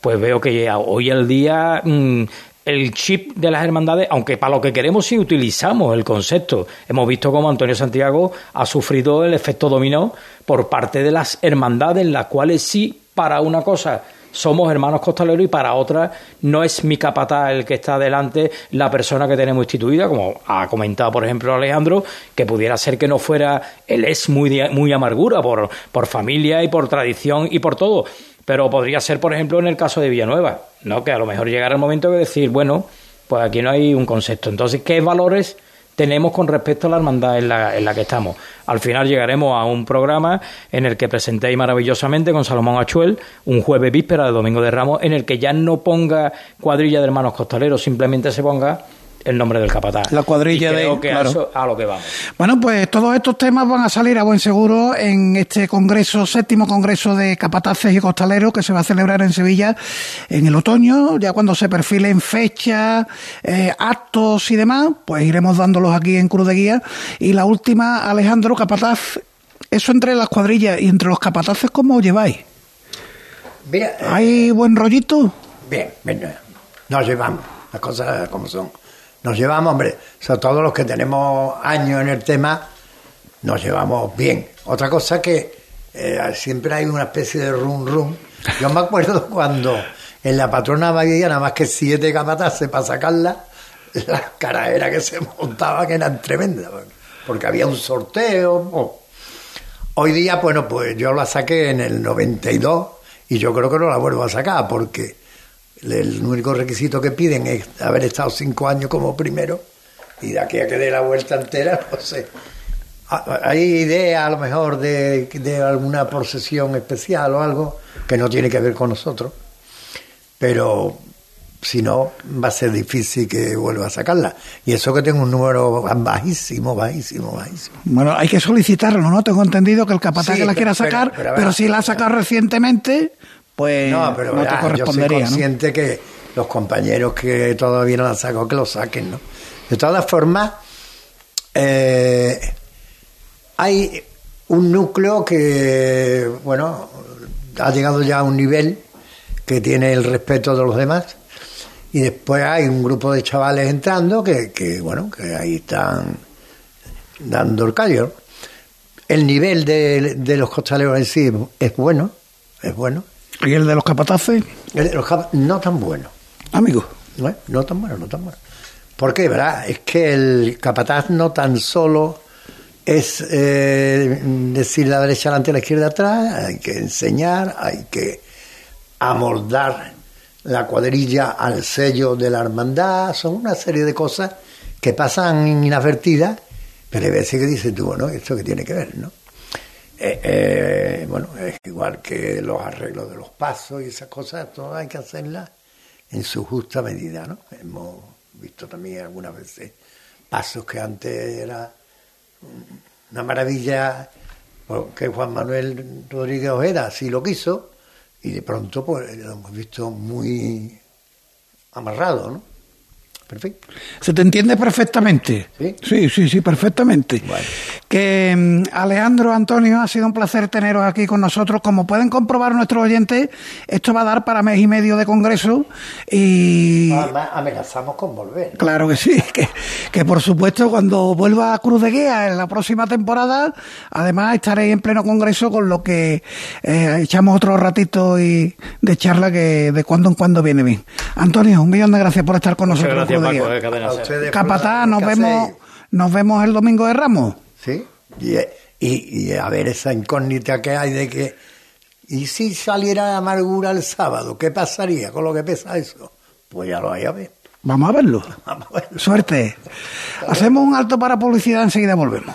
pues veo que hoy al día mm, el chip de las hermandades, aunque para lo que queremos sí utilizamos el concepto. Hemos visto cómo Antonio Santiago ha sufrido el efecto dominó por parte de las hermandades, en las cuales sí, para una cosa somos hermanos costaleros y para otra no es mi capataz el que está delante la persona que tenemos instituida, como ha comentado por ejemplo Alejandro, que pudiera ser que no fuera, él es muy, muy amargura por, por familia y por tradición y por todo, pero podría ser, por ejemplo, en el caso de Villanueva, ¿no? Que a lo mejor llegará el momento de decir, bueno, pues aquí no hay un concepto. Entonces, ¿qué valores tenemos con respecto a la hermandad en la, en la que estamos? Al final llegaremos a un programa en el que presentéis maravillosamente con Salomón Achuel un jueves víspera de Domingo de Ramos, en el que ya no ponga cuadrilla de hermanos costaleros, simplemente se ponga el nombre del capataz. La cuadrilla de. Que a, lo que vamos. Bueno, pues todos estos temas van a salir a buen seguro en este congreso, séptimo congreso de capataces y costaleros que se va a celebrar en Sevilla en el otoño, ya cuando se perfilen fechas, eh, actos y demás, pues iremos dándolos aquí en Cruz de Guía. Y la última, Alejandro Capataz, eso entre las cuadrillas y entre los capataces, ¿cómo os lleváis? Bien, ¿Hay buen rollito? Bien, bien, nos llevamos, las cosas como son nos llevamos, hombre, sobre todo los que tenemos años en el tema, nos llevamos bien. Otra cosa que eh, siempre hay una especie de rum rum. Yo me acuerdo cuando en la patrona había nada más que siete capataces para sacarla, las caraderas que se montaban eran tremendas, porque había un sorteo. Hoy día, bueno, pues yo la saqué en el 92 y yo creo que no la vuelvo a sacar porque el único requisito que piden es haber estado cinco años como primero y de aquí a que dé la vuelta entera, no sé. Hay idea a lo mejor de, alguna procesión especial o algo que no tiene que ver con nosotros, pero si no, va a ser difícil que vuelva a sacarla. Y eso que tengo un número bajísimo, bajísimo, bajísimo. Bueno, hay que solicitarlo, ¿no? Tengo entendido que el capataz que la quiera sacar, pero, si la ha sacado recientemente, pues no, pero te correspondería. Yo soy consciente que los compañeros que todavía no la han sacado, que lo saquen, ¿no? De todas formas, eh, hay un núcleo que, bueno, ha llegado ya a un nivel que tiene el respeto de los demás. Y después hay un grupo de chavales entrando que, que bueno, que ahí están dando el callo. El nivel de, de los costaleros en sí es bueno, es bueno. ¿Y el de los capataces? El de los cap- no tan bueno. Amigo. No, no tan bueno, no tan bueno. ¿Por qué? ¿Verdad? Es que el capataz no tan solo es eh, decir la derecha delante, la izquierda atrás, hay que enseñar, hay que amoldar la cuadrilla al sello de la hermandad, son una serie de cosas que pasan inadvertidas, pero hay veces que dices tú, bueno, ¿esto qué tiene que ver, no? Eh, eh, bueno, es igual que los arreglos de los pasos y esas cosas, todo hay que hacerlas en su justa medida, ¿no? Hemos visto también algunas veces pasos que antes era una maravilla, porque Juan Manuel Rodríguez Ojeda así lo quiso, y de pronto pues lo hemos visto muy amarrado, ¿no? Perfecto. Se te entiende perfectamente. ¿Sí? Sí, sí, sí, perfectamente. Bueno. Que mm, Alejandro, Antonio, ha sido un placer teneros aquí con nosotros. Como pueden comprobar nuestros oyentes, esto va a dar para mes y medio de congreso y... Además, amenazamos con volver. ¿no? Claro que sí, que, que por supuesto cuando vuelva a Cruz de Guía en la próxima temporada, además estaréis en pleno congreso con lo que eh, echamos otro ratito y de charla que de cuando en cuando viene bien. Antonio, un millón de gracias por estar con Muchas nosotros. gracias, de de ustedes, Capataz, por nos vemos, nos vemos el domingo de Ramos. Sí, y, y, y a ver esa incógnita que hay de que, ¿y si saliera amargura el sábado? ¿Qué pasaría con lo que pesa eso? Pues ya lo hay a ver. Vamos a verlo. Vamos a ver. Suerte. Hacemos un alto para publicidad, enseguida volvemos.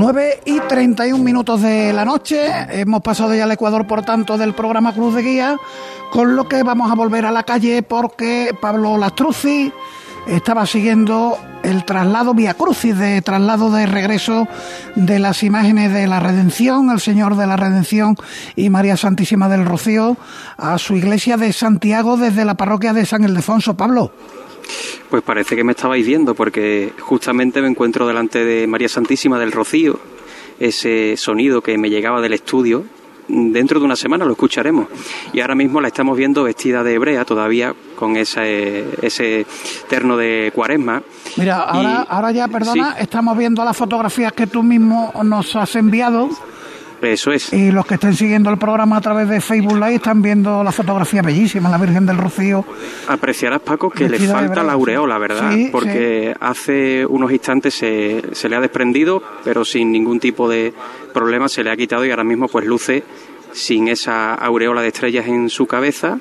Nueve y 31 minutos de la noche. Hemos pasado ya al Ecuador, por tanto, del programa Cruz de Guía, con lo que vamos a volver a la calle porque Pablo Lastruzzi estaba siguiendo el traslado vía crucis de traslado de regreso de las imágenes de la Redención, el Señor de la Redención y María Santísima del Rocío a su iglesia de Santiago desde la parroquia de San Ildefonso. Pablo. Pues parece que me estabais viendo porque justamente me encuentro delante de María Santísima del Rocío, ese sonido que me llegaba del estudio. Dentro de una semana lo escucharemos. Y ahora mismo la estamos viendo vestida de hebrea todavía con ese, ese terno de cuaresma. Mira, ahora, Y- ahora ya, perdona, Sí. estamos viendo las fotografías que tú mismo nos has enviado Eso es. y los que estén siguiendo el programa a través de Facebook Live están viendo la fotografía bellísima, la Virgen del Rocío. Apreciarás, Paco, que le falta la aureola, ¿verdad? Sí, Porque hace unos instantes se, se le ha desprendido, pero sin ningún tipo de problema se le ha quitado y ahora mismo pues luce sin esa aureola de estrellas en su cabeza.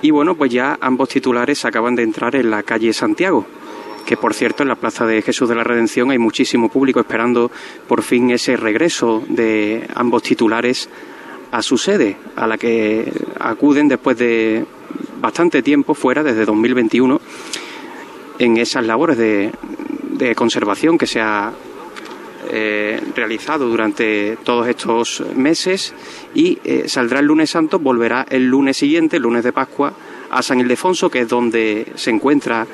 Y bueno, pues ya ambos titulares acaban de entrar en la calle Santiago que por cierto en la Plaza de Jesús de la Redención hay muchísimo público esperando por fin ese regreso de ambos titulares a su sede, a la que acuden después de bastante tiempo fuera, desde 2021, en esas labores de, de conservación que se ha eh, realizado durante todos estos meses. Y eh, saldrá el lunes santo, volverá el lunes siguiente, el lunes de Pascua, a San Ildefonso, que es donde se encuentra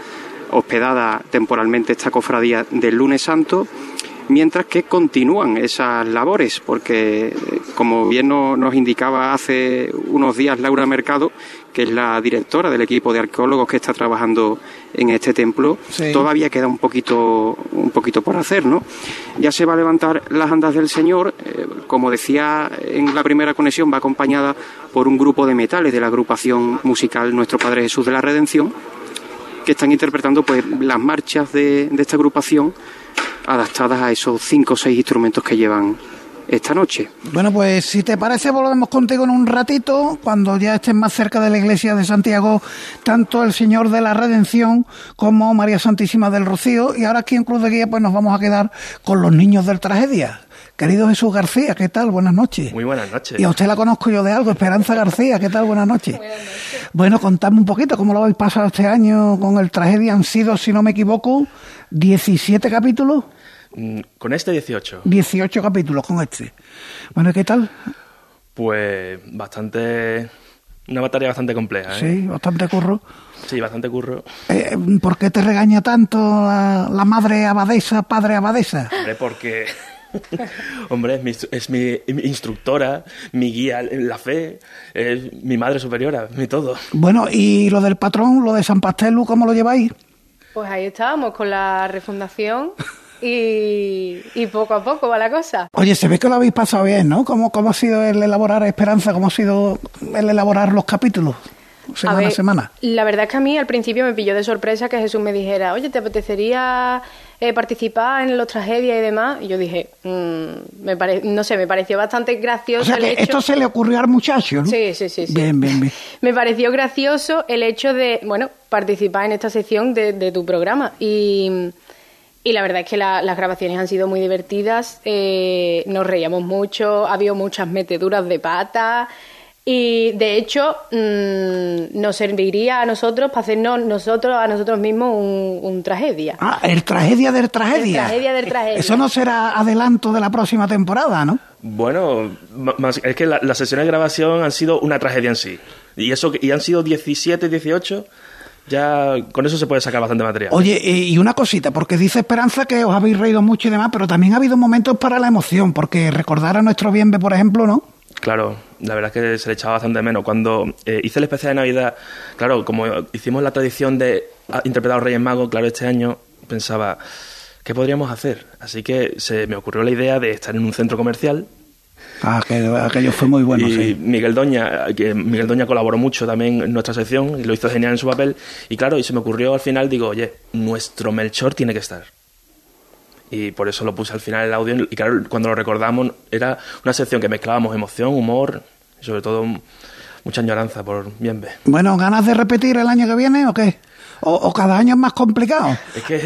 hospedada temporalmente esta cofradía del lunes santo, mientras que continúan esas labores, porque eh, como bien no- nos indicaba hace unos días Laura Mercado, que es la directora del equipo de arqueólogos que está trabajando en este templo, Sí. todavía queda un poquito, un poquito por hacer, ¿no? Ya se va a levantar las andas del Señor, eh, como decía en la primera conexión, va acompañada por un grupo de metales de la agrupación musical Nuestro Padre Jesús de la Redención, que están interpretando pues las marchas de, esta agrupación adaptadas a esos cinco o seis instrumentos que llevan esta noche. Bueno, pues si te parece, volvemos contigo en un ratito, cuando ya estés más cerca de la iglesia de Santiago, tanto el Señor de la Redención como María Santísima del Rocío. Y ahora aquí en Cruz de Guía, pues nos vamos a quedar con los niños del tragedia. Querido Jesús García, ¿qué tal? Buenas noches. Muy buenas noches. Y a usted la conozco yo de algo, Esperanza García, ¿qué tal? Buenas noches. Buenas noches. Bueno, contadme un poquito cómo lo habéis pasado este año con el tragedia. Han sido, si no me equivoco, 17 capítulos. Mm, con este 18. 18 capítulos con este. Bueno, ¿qué tal? Pues bastante... Una batalla bastante compleja. ¿eh? Sí, bastante curro. Sí, bastante curro. Eh, ¿Por qué te regaña tanto la, la madre abadesa, padre abadesa? Hombre, porque... Hombre, es mi, es mi, instructora, mi guía en la fe, es mi madre superiora, mi todo. Bueno, ¿y lo del patrón, lo de San Pastelu, cómo lo lleváis? Pues ahí estábamos con la refundación y, poco a poco va la cosa. Oye, se ve que lo habéis pasado bien, ¿no? ¿Cómo, cómo ha sido el elaborar Esperanza? ¿Cómo ha sido el elaborar los capítulos? Semana a, semana. La verdad es que a mí al principio me pilló de sorpresa que Jesús me dijera, oye, ¿te apetecería eh, participar en los tragedias y demás? Y yo dije, mm, me no sé, me pareció bastante gracioso. O sea, que esto se le ocurrió al muchacho, ¿no? Sí, sí, sí. Bien, bien, bien. me pareció gracioso el hecho de, bueno, participar en esta sección de, de tu programa. Y y la verdad es que las grabaciones han sido muy divertidas, eh, nos reíamos mucho, ha habido muchas meteduras de pata y de hecho mm, nos serviría a nosotros para hacernos nosotros a nosotros mismos un, tragedia. Ah, el tragedia del tragedia. El tragedia del tragedia. Eso no será adelanto de la próxima temporada, ¿no? Bueno, es que las sesiones de grabación han sido una tragedia en sí. Y eso y han sido 17, 18 ya con eso se puede sacar bastante material. Oye, y una cosita, porque dice Esperanza que os habéis reído mucho y demás, pero también ha habido momentos para la emoción, porque recordar a nuestro Bienve, por ejemplo, ¿no? Claro, la verdad es que se le echaba bastante menos. Cuando eh, hice el especial de Navidad, claro, como hicimos la tradición de interpretar a los Reyes Magos, claro, este año pensaba, ¿qué podríamos hacer? Así que se me ocurrió la idea de estar en un centro comercial Ah, aquello, fue muy bueno, y Miguel Doña, que Miguel Doña colaboró mucho también en nuestra sección y lo hizo genial en su papel. Y claro, y se me ocurrió al final, digo, oye, nuestro Melchor tiene que estar. Y por eso lo puse al final el audio. Y claro, cuando lo recordamos, era una sección que mezclábamos emoción, humor y sobre todo mucha añoranza por Bienve. Bueno, ¿ganas de repetir el año que viene o qué? O, cada año es más complicado.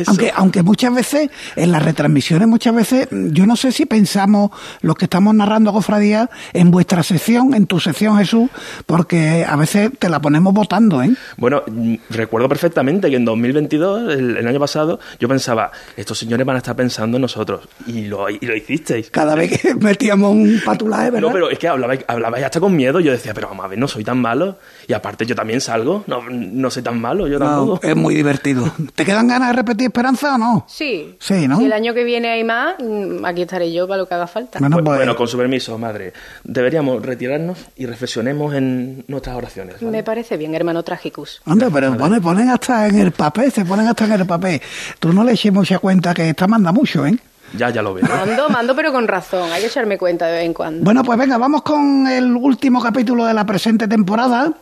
aunque, aunque muchas veces, en las retransmisiones, muchas veces, yo no sé si pensamos los que estamos narrando cofradía en vuestra sección, en tu sección Jesús, porque a veces te la ponemos votando, ¿eh? Bueno, recuerdo perfectamente que en 2022, el, año pasado, yo pensaba, estos señores van a estar pensando en nosotros. Y lo, y lo hicisteis. Cada vez que metíamos un patulaje, ¿verdad? No, pero es que hablabais, hablabais hasta con miedo. Yo decía, pero vamos a ver, no soy tan malo. Y aparte yo también salgo, no, no soy tan malo, yo tampoco es muy divertido. ¿Te quedan ganas de repetir Esperanza o no? Sí. Sí, ¿no? Si el año que viene hay más, mm, aquí estaré yo para lo que haga falta. Bueno, pues- con su permiso, madre. Deberíamos retirarnos y reflexionemos en nuestras oraciones. Me parece bien, hermano Tragicus. Anda, pero ponen, hasta en el papel, se ponen hasta en el papel. Tú no le eches mucha cuenta que esta manda mucho, ¿eh? Ya, ya lo veo. Mando, mando, pero con razón. Hay que echarme cuenta de vez en cuando. Bueno, pues venga, vamos con el último capítulo de la presente temporada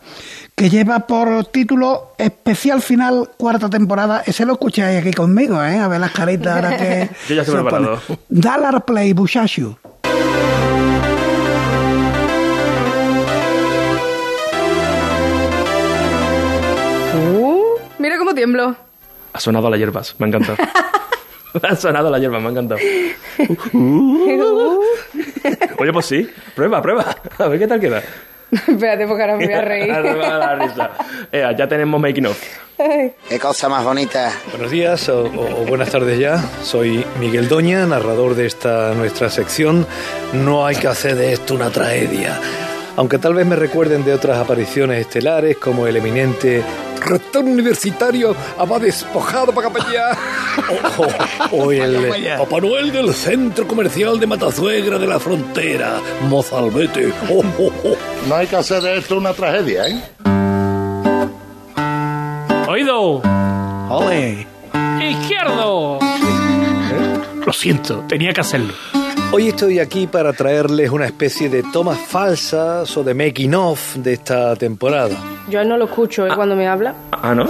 que lleva por título Especial Final Cuarta Temporada. Ese lo escucháis aquí conmigo, ¿eh? A ver las caritas ahora que... Yo ya estoy preparado. Dollar Play Bushashu. Uh, mira cómo tiemblo. Ha sonado las hierbas, me ha encantado. ha sonado las hierbas, me ha encantado. Uh. Oye, pues sí, prueba, prueba. A ver qué tal queda. Espérate, porque ahora me voy a reír. ya tenemos making of. Qué cosa más bonita. Buenos días o, buenas tardes ya. Soy Miguel Doña, narrador de esta nuestra sección. No hay que hacer de esto una tragedia. Aunque tal vez me recuerden de otras apariciones estelares como el eminente rector universitario va despojado para capellar. o, el Papá Noel del centro comercial de Matazuegra de la Frontera, Mozalbete. no hay que hacer de esto una tragedia, ¿eh? Oído. Ole. Izquierdo. Lo siento, tenía que hacerlo. Hoy estoy aquí para traerles una especie de tomas falsas o de making of de esta temporada. Yo no lo escucho ¿eh? cuando me habla. Ah, ¿no?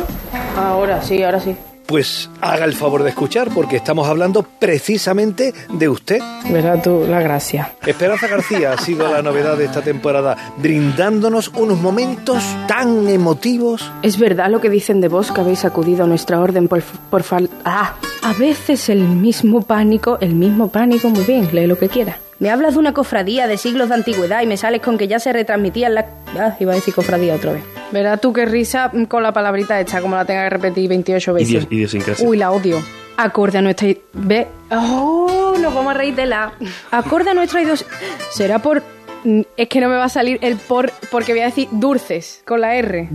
Ahora sí, ahora sí. Pues haga el favor de escuchar porque estamos hablando precisamente de usted. Verá tú la gracia. Esperanza García ha sido la novedad de esta temporada, brindándonos unos momentos tan emotivos. Es verdad lo que dicen de vos que habéis acudido a nuestra orden por, por fal... Ah, a veces el mismo pánico, el mismo pánico, muy bien, lee lo que quiera. Me hablas de una cofradía de siglos de antigüedad y me sales con que ya se retransmitían la... Ah, iba a decir cofradía otra vez. Verá tú qué risa con la palabrita esta, como la tenga que repetir 28 veces. Idios- idiosincrasia. Uy, la odio. Acorde a nuestra... Ve... ¡Oh! Nos vamos a reír de la... Acorde a nuestra idios... Será por... mm, Es que no me va a salir el por... Porque voy a decir dulces, con la R.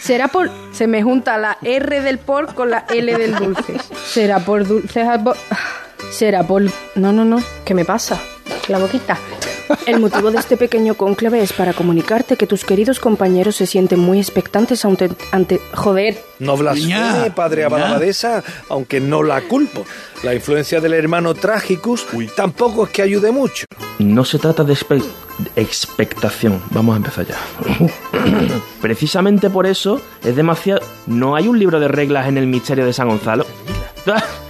Será por... Se me junta la R del por con la L del dulces. Será por dulces... al bo- Será por... No, no, no. ¿Qué me pasa? La boquita. El motivo de este pequeño cónclave es para comunicarte que tus queridos compañeros se sienten muy expectantes ante... ante joder. No blasfeme, Ña, padre. Abadabadesa, aunque no la culpo. La influencia del hermano Tragicus tampoco es que ayude mucho. No se trata de espe- de expectación. Vamos a empezar ya. Precisamente por eso es demasiado. ¿No hay un libro de reglas en el misterio de San Gonzalo?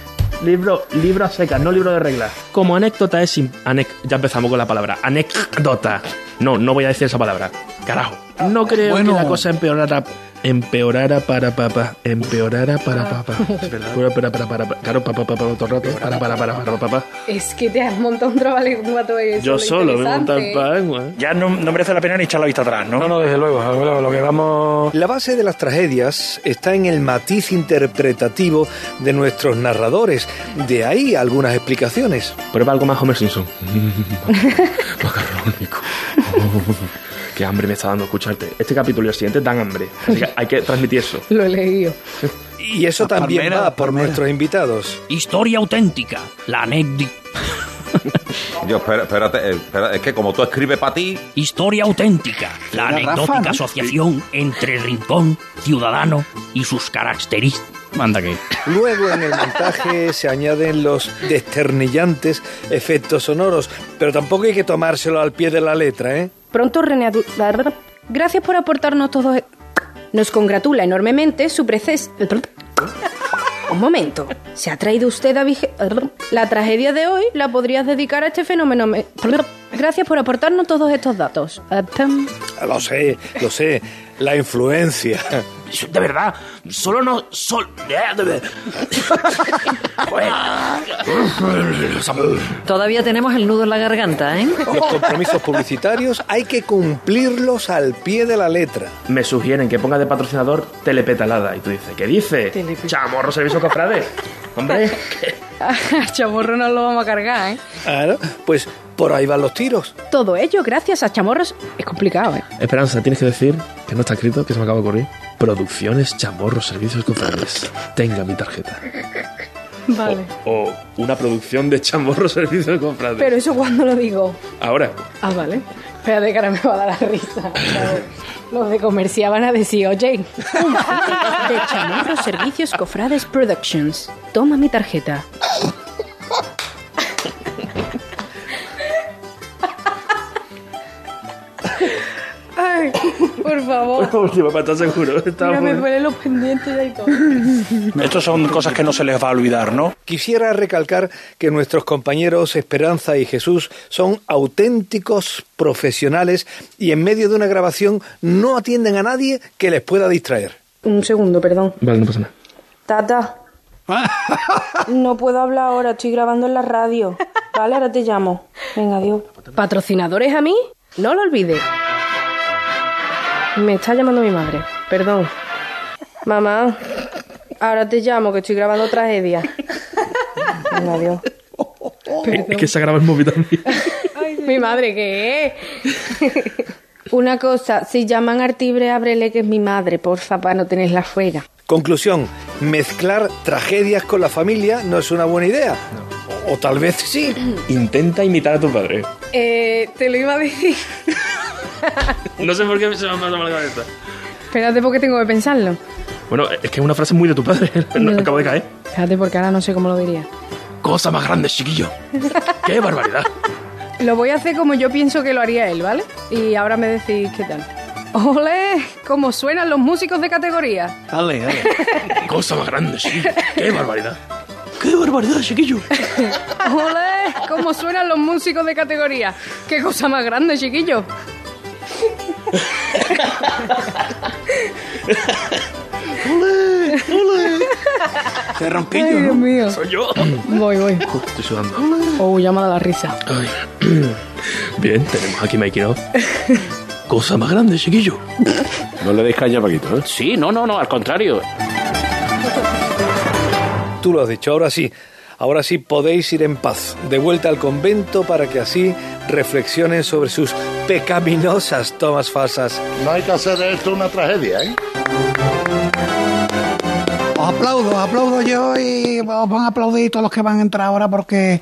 Libro, libro a secas, no libro de reglas. Como anécdota es. anec- ya empezamos con la palabra. Anécdota. No, no voy a decir esa palabra. Carajo. No creo Bueno. que la cosa empeorara. Empeorara para papá. Empeorara para papá. Espera, para, para, para. Claro, papá, papá, todo el rato. Para, para, para, para, papá. Es que te has montado un eso. Yo lo solo me monta el interesante. pan, Ya no, no merece la pena ni echar la vista atrás, ¿no? No, no, desde luego. Lo que vamos. La base de las tragedias está en el matiz interpretativo de nuestros narradores. De ahí algunas explicaciones. Prueba algo más Homer Simpson. Macarrónico. Qué hambre me está dando escucharte. Este capítulo y el siguiente dan hambre. Así que hay que transmitir eso. Lo he leído. Y eso también va por nuestros invitados. Historia auténtica. La anécdota. Yo, espera- espérate, eh, espera, es que como tú escribes para ti... Historia auténtica. La Rafa, anecdótica ¿no? asociación entre Rincón, Ciudadano y sus características. Manda que. Luego en el montaje se añaden los desternillantes efectos sonoros, pero tampoco hay que tomárselo al pie de la letra, ¿eh? Pronto Adu- Gracias por aportarnos todos. Nos congratula enormemente su preces. Un momento. ¿Se ha traído usted a La tragedia de hoy la podrías dedicar a este fenómeno. Me- Gracias por aportarnos todos estos datos. Lo sé, lo sé. La influencia. De verdad, solo no. Sol... Todavía tenemos el nudo en la garganta, ¿eh? Los compromisos publicitarios hay que cumplirlos al pie de la letra. Me sugieren que ponga de patrocinador Telepetalada. Y tú dices, ¿qué dice? Telepe- Chamorro Servicio Cofrades. Hombre, Chamorro no lo vamos a cargar, ¿eh? Claro, pues por ahí van los tiros. Todo ello gracias a Chamorros. Es complicado, ¿eh? Esperanza, tienes que decir que no está escrito, que se me acaba de ocurrir. Producciones Chamorro Servicios Cofrades. Tenga mi tarjeta. Vale. O una producción de Chamorro Servicios Cofrades. Pero eso cuando lo digo. Ahora, Ah, vale. Espérate que ahora me va a dar la risa. Los de comercial van a decir, oye, de Chamorro Servicios Cofrades Productions. Toma mi tarjeta. Ay, por favor. última para estar seguro. Mira, me ponen los pendientes y todo. Estos son cosas que no se les va a olvidar, ¿no? Quisiera recalcar que nuestros compañeros Esperanza y Jesús son auténticos profesionales y en medio de una grabación no atienden a nadie que les pueda distraer. Un segundo, perdón. Vale, no pasa nada. Tata. No puedo hablar ahora, estoy grabando en la radio. Vale, ahora te llamo. Venga, adiós. ¿Patrocinadores a mí? No lo olvides. Me está llamando mi madre. Perdón. Mamá, ahora te llamo, que estoy grabando tragedia. Venga, adiós. Es que se graba el móvil también. Mi madre, ¿qué es? Una cosa, si llaman a Artibre, ábrele que es mi madre, porfa, para no tenerla fuera. Conclusión, mezclar tragedias con la familia no es una buena idea. O, o tal vez sí. Intenta imitar a tu padre. Eh, te lo iba a decir. No sé por qué se me ha pasado la cabeza. Espérate porque tengo que pensarlo. Bueno, es que es una frase muy de tu padre. No, No. acabo de caer. Espérate porque ahora no sé cómo lo diría. Cosa más grande, chiquillo. ¡Qué barbaridad! Lo voy a hacer como yo pienso que lo haría él, ¿vale? Y ahora me decís qué tal. ¡Ole! ¿Cómo suenan los músicos de categoría? Dale, dale. Cosa más grande, sí. Qué barbaridad. Qué barbaridad, chiquillo. ¡Ole! ¿Cómo suenan los músicos de categoría? ¡Qué cosa más grande, chiquillo! ¡Ole! ¡Ole! Qué Ay, ronquillo, Dios ¿no? mío. Soy yo. Voy, voy. Estoy sudando. Oh, llamada a la risa. Ay. Bien, tenemos aquí Mikey ¿no? Cosa más grande, chiquillo. No le deis caña, Paquito, ¿eh? Sí, no, no, no, al contrario. Tú lo has dicho, ahora sí. Ahora sí podéis ir en paz, de vuelta al convento para que así reflexionen sobre sus pecaminosas tomas falsas. No hay que hacer esto una tragedia, ¿eh? Os aplaudo, os aplaudo yo y os van a aplaudir todos los que van a entrar ahora porque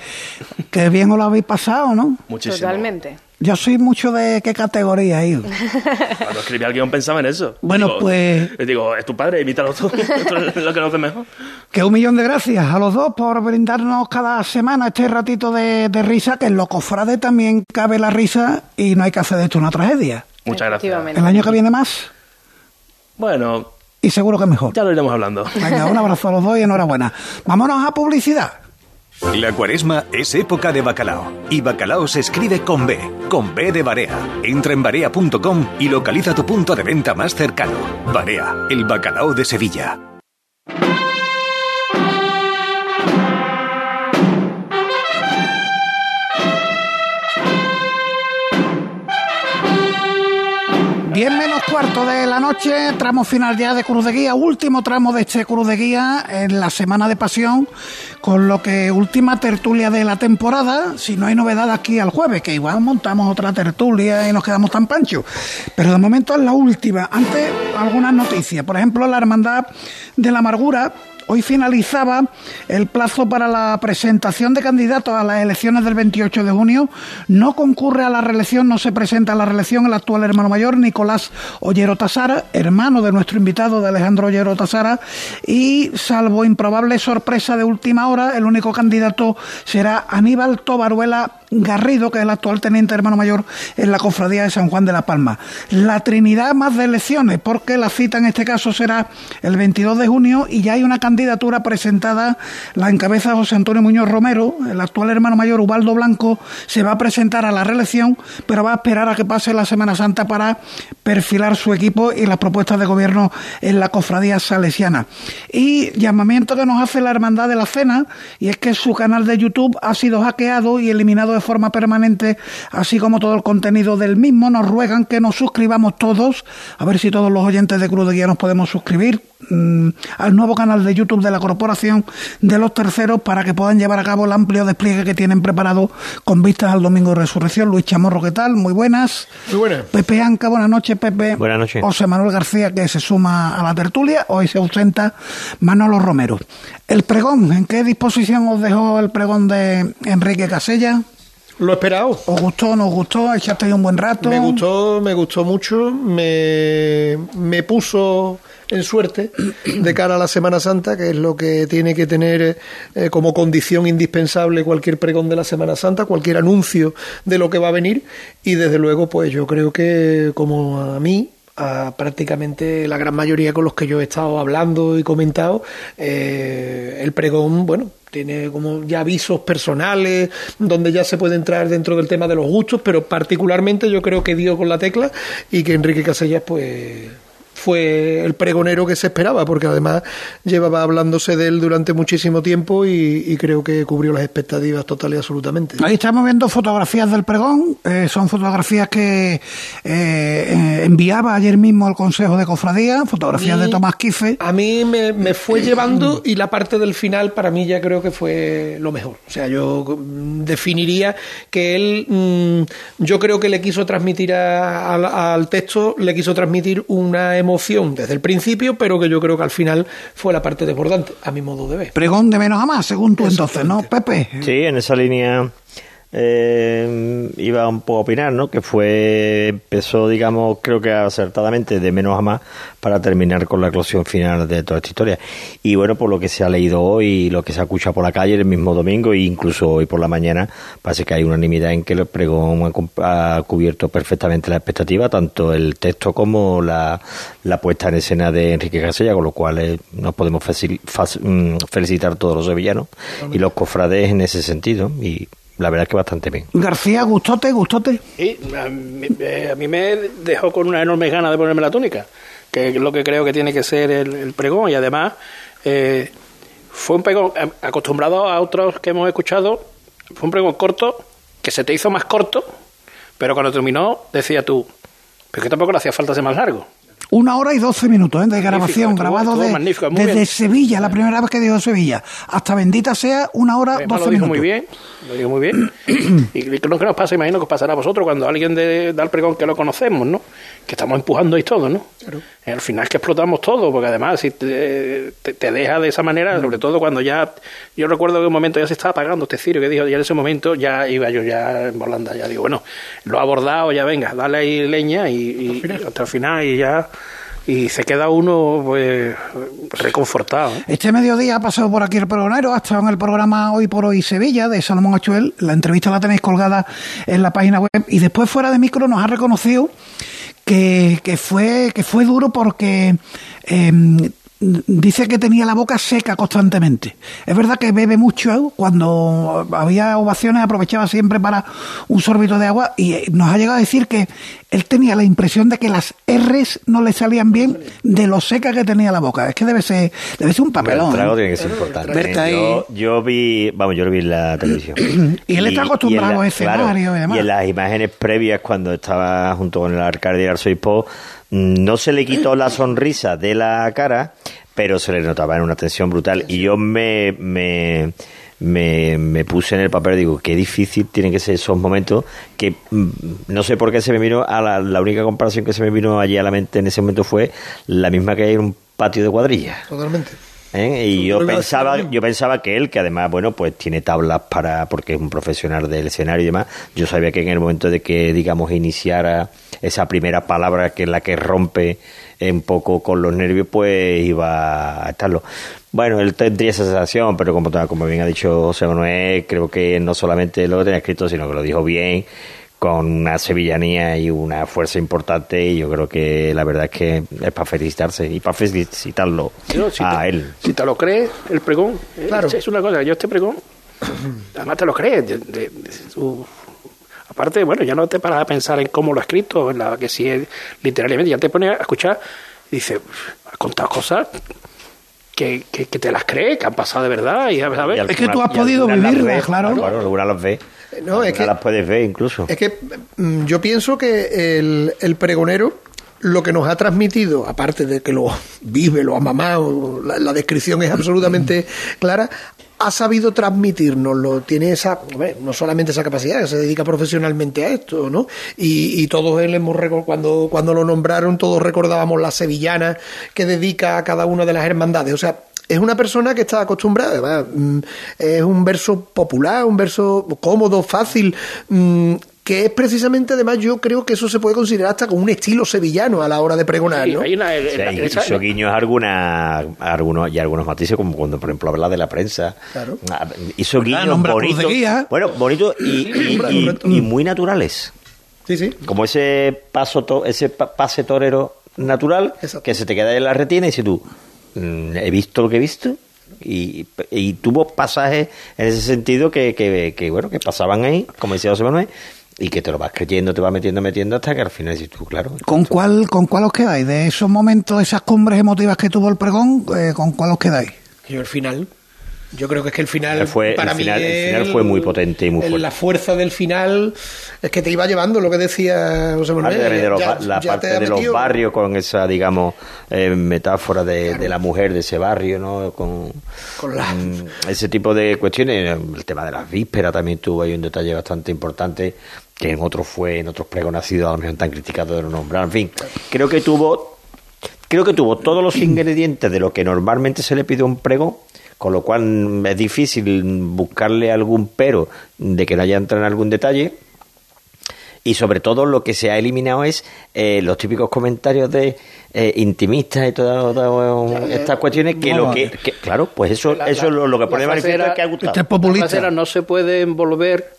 que bien os lo habéis pasado, ¿no? Muchísimo. Totalmente. Yo soy mucho de qué categoría, hijo. Cuando escribí al guion pensaba en eso. Bueno, Digo, pues- eh, Digo, es tu padre, imítalo tú. Esto es lo que lo hace mejor. Que un millón de gracias a los dos por brindarnos cada semana este ratito de, de risa, que en lo cofrade también cabe la risa y no hay que hacer de esto una tragedia. Muchas gracias. El año que viene más Bueno, y seguro que mejor. ya lo iremos hablando. Venga, un abrazo a los dos y enhorabuena. Vámonos a publicidad. La cuaresma es época de bacalao. Y bacalao se escribe con B, con B de Barea. Entra en barea.com y localiza tu punto de venta más cercano. Barea, el bacalao de Sevilla. Diez menos cuarto de la noche, tramo final ya de Cruz de Guía, último tramo de este Cruz de Guía en la Semana de Pasión, con lo que última tertulia de la temporada, si no hay novedad aquí al jueves, que igual montamos otra tertulia y nos quedamos tan panchos. Pero de momento es la última. Antes, algunas noticias. Por ejemplo, la Hermandad de la Amargura Hoy finalizaba el plazo para la presentación de candidatos a las elecciones del 28 de junio. No concurre a la reelección, no se presenta a la reelección el actual hermano mayor, Nicolás Ollero Tasara, hermano de nuestro invitado de Alejandro Ollero Tasara. Y salvo improbable sorpresa de última hora, el único candidato será Aníbal Tobaruela Garrido, que es el actual teniente hermano mayor en la cofradía de San Juan de la Palma. La Trinidad más de elecciones, porque la cita en este caso será el 22 de junio y ya hay una candidatura presentada, la encabeza José Antonio Muñoz Romero, el actual hermano mayor Ubaldo Blanco se va a presentar a la reelección, pero va a esperar a que pase la Semana Santa para perfilar su equipo y las propuestas de gobierno en la cofradía salesiana. Y llamamiento que nos hace la Hermandad de la Cena, y es que su canal de YouTube ha sido hackeado y eliminado de forma permanente, así como todo el contenido del mismo. Nos ruegan que nos suscribamos todos, a ver si todos los oyentes de Cruz de Guía nos podemos suscribir mm, al nuevo canal de YouTube de la Corporación de los Terceros para que puedan llevar a cabo el amplio despliegue que tienen preparado con vistas al Domingo de Resurrección. Luis Chamorro, ¿qué tal? Muy buenas. Muy buenas. Pepe Anca, buenas noches, Pepe. Buenas noches. José Manuel García, que se suma a la tertulia. Hoy se ausenta Manolo Romero. El pregón, ¿en qué disposición os dejó el pregón de Enrique Casella? Lo esperado. ¿Os gustó o no os gustó? ¿Echasteis un buen rato? Me gustó, me gustó mucho. Me, me puso en suerte de cara a la Semana Santa, que es lo que tiene que tener eh, como condición indispensable cualquier pregón de la Semana Santa, cualquier anuncio de lo que va a venir. Y desde luego, pues yo creo que como a mí, a prácticamente la gran mayoría con los que yo he estado hablando y comentado, eh, el pregón, bueno, tiene como ya avisos personales, donde ya se puede entrar dentro del tema de los gustos, pero particularmente yo creo que dio con la tecla y que Enrique Casellas, pues fue el pregonero que se esperaba, porque además llevaba hablándose de él durante muchísimo tiempo y, y creo que cubrió las expectativas total y absolutamente. Ahí estamos viendo fotografías del pregón, eh, son fotografías que eh, eh, enviaba ayer mismo al Consejo de Cofradía, fotografías mí- de Tomás Quife. A mí me, me fue llevando y la parte del final para mí ya creo que fue lo mejor. O sea, yo mm, definiría que él, mm, yo creo que le quiso transmitir a- al texto, le quiso transmitir una emoción desde el principio, pero que yo creo que al final fue la parte desbordante, a mi modo de ver. Pregón de menos a más, según tú entonces, ¿no, Pepe? Sí, en esa línea eh, iba un poco a opinar, ¿no? Que fue, empezó, digamos, creo que acertadamente, de menos a más, para terminar con la eclosión final de toda esta historia. Y bueno, por lo que se ha leído hoy, lo que se ha escuchado por la calle el mismo domingo e incluso hoy por la mañana, parece que hay unanimidad en que el pregón ha cubierto perfectamente la expectativa, tanto el texto como la, la puesta en escena de Enrique Casella, con lo cual eh, nos podemos mm, felicitar todos los sevillanos y los cofrades en ese sentido. Y la verdad es que bastante bien. García, gustote, gustote. Y a mí, eh, a mí me dejó con una enorme gana de ponerme la túnica, que es lo que creo que tiene que ser el, el pregón. Y además, eh, fue un pregón, eh, acostumbrado a otros que hemos escuchado, fue un pregón corto, que se te hizo más corto, pero cuando terminó, decía tú, pero que tampoco le hacía falta ser más largo. Una hora y doce minutos ¿eh? de grabación, estuvo- grabado estuvo de- magnífico, muy desde bien. Sevilla, la primera vez que dijo Sevilla. Hasta bendita sea, una hora, Además, doce lo dijo minutos. muy bien, lo dijo muy bien. y lo que nos pasa, imagino que os pasará a vosotros cuando alguien de, da el pregón que lo conocemos, ¿no? Que estamos empujando y todo, ¿no? Y al final es que explotamos todo, porque además si te, te- te deja de esa manera, sobre todo cuando ya... Yo recuerdo que en un momento ya se estaba apagando este cirio que dijo, ya en ese momento ya iba yo ya en volanda, ya digo, bueno, lo ha abordado, ya venga, dale ahí leña y, y hasta el final y ya... Y se queda uno, pues, reconfortado. ¿eh? Este mediodía ha pasado por aquí el pregonero, ha estado en el programa Hoy por Hoy Sevilla de Salomón Achuel. La entrevista la tenéis colgada en la página web. Y después, fuera de micro, nos ha reconocido que, que, fue, que fue duro porque em, dice que tenía la boca seca constantemente. Es verdad que bebe mucho cuando había ovaciones aprovechaba siempre para un sorbito de agua y eh, nos ha llegado a decir que él tenía la impresión de que las R's no le salían bien de lo seca que tenía la boca. Es que debe ser, debe ser un papelón. El trago ¿eh? tiene que ser importante. Yo, yo vi, vamos, yo lo vi en la televisión. Y él está acostumbrado en a los escenarios y demás. Y en las imágenes previas, cuando estaba junto con el alcalde y el arzobispo, mm, no se le quitó la sonrisa de la cara, pero se le notaba en una tensión brutal. Y yo me, me, me, me puse en el papel, digo, qué difícil tienen que ser esos momentos que mm, no sé por qué se me vino a la, la única comparación que se me vino allí a la mente en ese momento fue la misma que hay en un patio de cuadrillas. Totalmente. ¿eh? Y yo pensaba, yo pensaba que él, que además, bueno, pues tiene tablas para, porque es un profesional del escenario y demás, yo sabía que en el momento de que, digamos, iniciara esa primera palabra que es la que rompe un poco con los nervios, pues iba a estarlo. Bueno, él tendría esa sensación, pero como, como bien ha dicho José Manuel, creo que no solamente lo tenía escrito, sino que lo dijo bien, con una sevillanía y una fuerza importante, y yo creo que la verdad es que es para felicitarse y para felicitarlo Yo, si a te- él. Si te lo crees, el pregón, eh, Claro. es una cosa, yo este pregón, además te lo crees. de- de- de su- aparte, bueno, ya no te paras a pensar en cómo lo ha escrito, en la que si es literalmente, ya te pones a escuchar y dices, ha contado cosas que, que, que te las crees, que han pasado de verdad. Y, ¿sabes? Y algunas- y algunas las ves, Claro, algunas las ves. No, es que- las puedes ver incluso. Es que mm, yo pienso que el, el pregonero lo que nos ha transmitido, aparte de que lo vive, lo ha mamado, la, la descripción es absolutamente clara, ha sabido transmitirnoslo, tiene esa, no solamente esa capacidad, se dedica profesionalmente a esto, ¿no? Y, todos él hemos cuando, cuando lo nombraron, todos recordábamos la sevillana que dedica a cada una de las hermandades. O sea, es una persona que está acostumbrada, mm, es un verso popular, un verso cómodo, fácil, mm, que es precisamente, además, yo creo que eso se puede considerar hasta como un estilo sevillano a la hora de pregonar, ¿no? hay una- hizo guiños a algunas, a algunos, y algunos matices, como cuando, por ejemplo, habla de la prensa. Claro. Ah, Hizo guiños Cruz de bonitos. Bueno, bonitos y, y- y- y muy naturales. Sí, sí. Como ese paso to- ese pa- pase torero natural que se te queda en la retina y dices tú, mm, he visto lo que he visto. Y, y tuvo pasajes en ese sentido que, que, que, bueno, que pasaban ahí, como decía José Manuel, y que te lo vas creyendo, te vas metiendo, metiendo, hasta que al final dices tú, claro, ¿Con cuál, ¿Con cuál os quedáis? De esos momentos, esas cumbres emotivas que tuvo el pregón, eh, ¿con cuál os quedáis? Yo el final, yo creo que es que el final, Eh, fue, para el, mí final, el final el- fue muy potente y muy fuerte. La fuerza del final es que te iba llevando lo que decía José Manuel. Parte de los ya- ba- la ya parte de los barrios con esa, digamos, eh, metáfora de, de la mujer de ese barrio, ¿no? Con, Con la- mm, ese tipo de cuestiones. El tema de las vísperas también tuvo ahí un detalle bastante importante que en otros fue, en otros pregonacidos a lo mejor tan criticados de no nombrar. En fin, creo que tuvo creo que tuvo todos los ingredientes de lo que normalmente se le pide a un pregón, con lo cual es difícil buscarle algún pero de que no haya entrado en algún detalle. Y sobre todo lo que se ha eliminado es eh, los típicos comentarios de eh, intimistas y todas todas estas cuestiones que No, lo que, que- claro, pues eso, eso es lo, lo que pone de la manifiesto es que ha gustado. la frasera no se puede envolver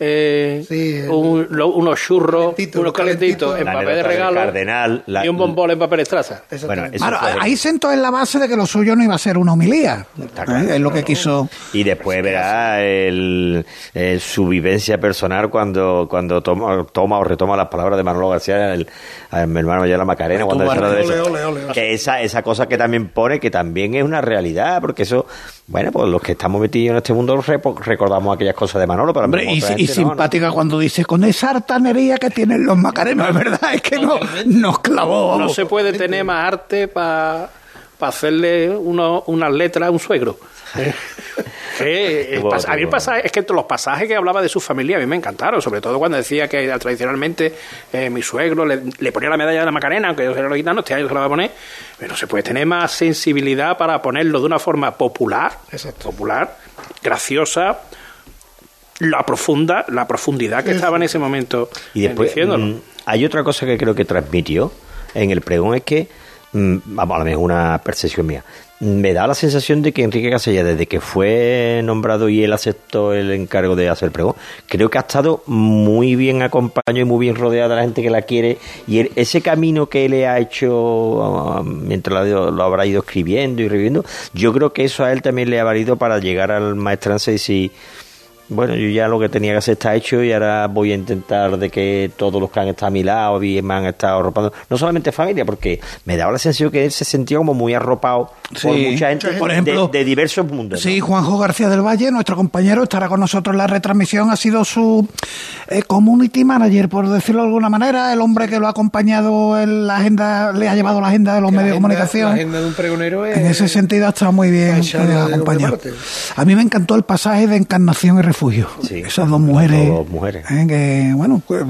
eh, un- lo- unos churros, unos calentitos en La papel de regalo cardenal, la- y un bombón en papel estraza. Bueno, Claro, ahí sentó en la base de que lo suyo no iba a ser una homilía. ¿eh? Es lo que quiso. Y después verá el, el- su vivencia personal cuando cuando toma, toma o retoma las palabras de Manolo García, el, a mi hermano ya la Macarena, cuando ole, ole, ole. Que esa, esa cosa que también pone, que también es una realidad, porque eso, bueno, pues los que estamos metidos en este mundo repo- recordamos aquellas cosas de Manolo, pero Hombre, y, simpática cuando dice con esa hartanería que tienen los macarenos, es verdad, es que no, nos clavó. No se puede tener más arte para hacerle uno- unas letras a un suegro. Eh, Bueno, a mí el bueno. pasaje- es que los pasajes que hablaba de su familia a mí me encantaron, sobre todo cuando decía que eh, tradicionalmente eh, mi suegro le, le ponía la medalla de la Macarena, aunque yo era los gitanos, este año se la va a poner, pero se puede tener más sensibilidad para ponerlo de una forma popular, popular, graciosa, la profunda, la profundidad que estaba en ese momento Y después diciéndolo. mm, hay otra cosa que creo que transmitió en el pregón es que, mm, vamos, a lo mejor una percepción mía, me da la sensación de que Enrique Casella, desde que fue nombrado y él aceptó el encargo de hacer pregón, creo que ha estado muy bien acompañado y muy bien rodeado de la gente que la quiere. Y ese camino que él ha hecho ah, mientras lo, lo habrá ido escribiendo y reviviendo, yo creo que eso a él también le ha valido para llegar al maestranza y bueno, yo ya lo que tenía que hacer está hecho y ahora voy a intentar de que todos los que han estado a mi lado bien me han estado arropando, no solamente familia, porque me daba la sensación que él se sentía como muy arropado por mucha gente, Por ejemplo, de, de diversos mundos. ¿no? Sí, Juanjo García del Valle, nuestro compañero, estará con nosotros en la retransmisión. Ha sido su eh, community manager, por decirlo de alguna manera, el hombre que lo ha acompañado en la agenda, le ha llevado la agenda de los medios de comunicación. La agenda de un pregonero es... En ese sentido ha estado muy bien acompañado. A mí me encantó el pasaje de Encarnación y Refugio. Esas dos mujeres. Dos mujeres. eh, que, bueno, pues,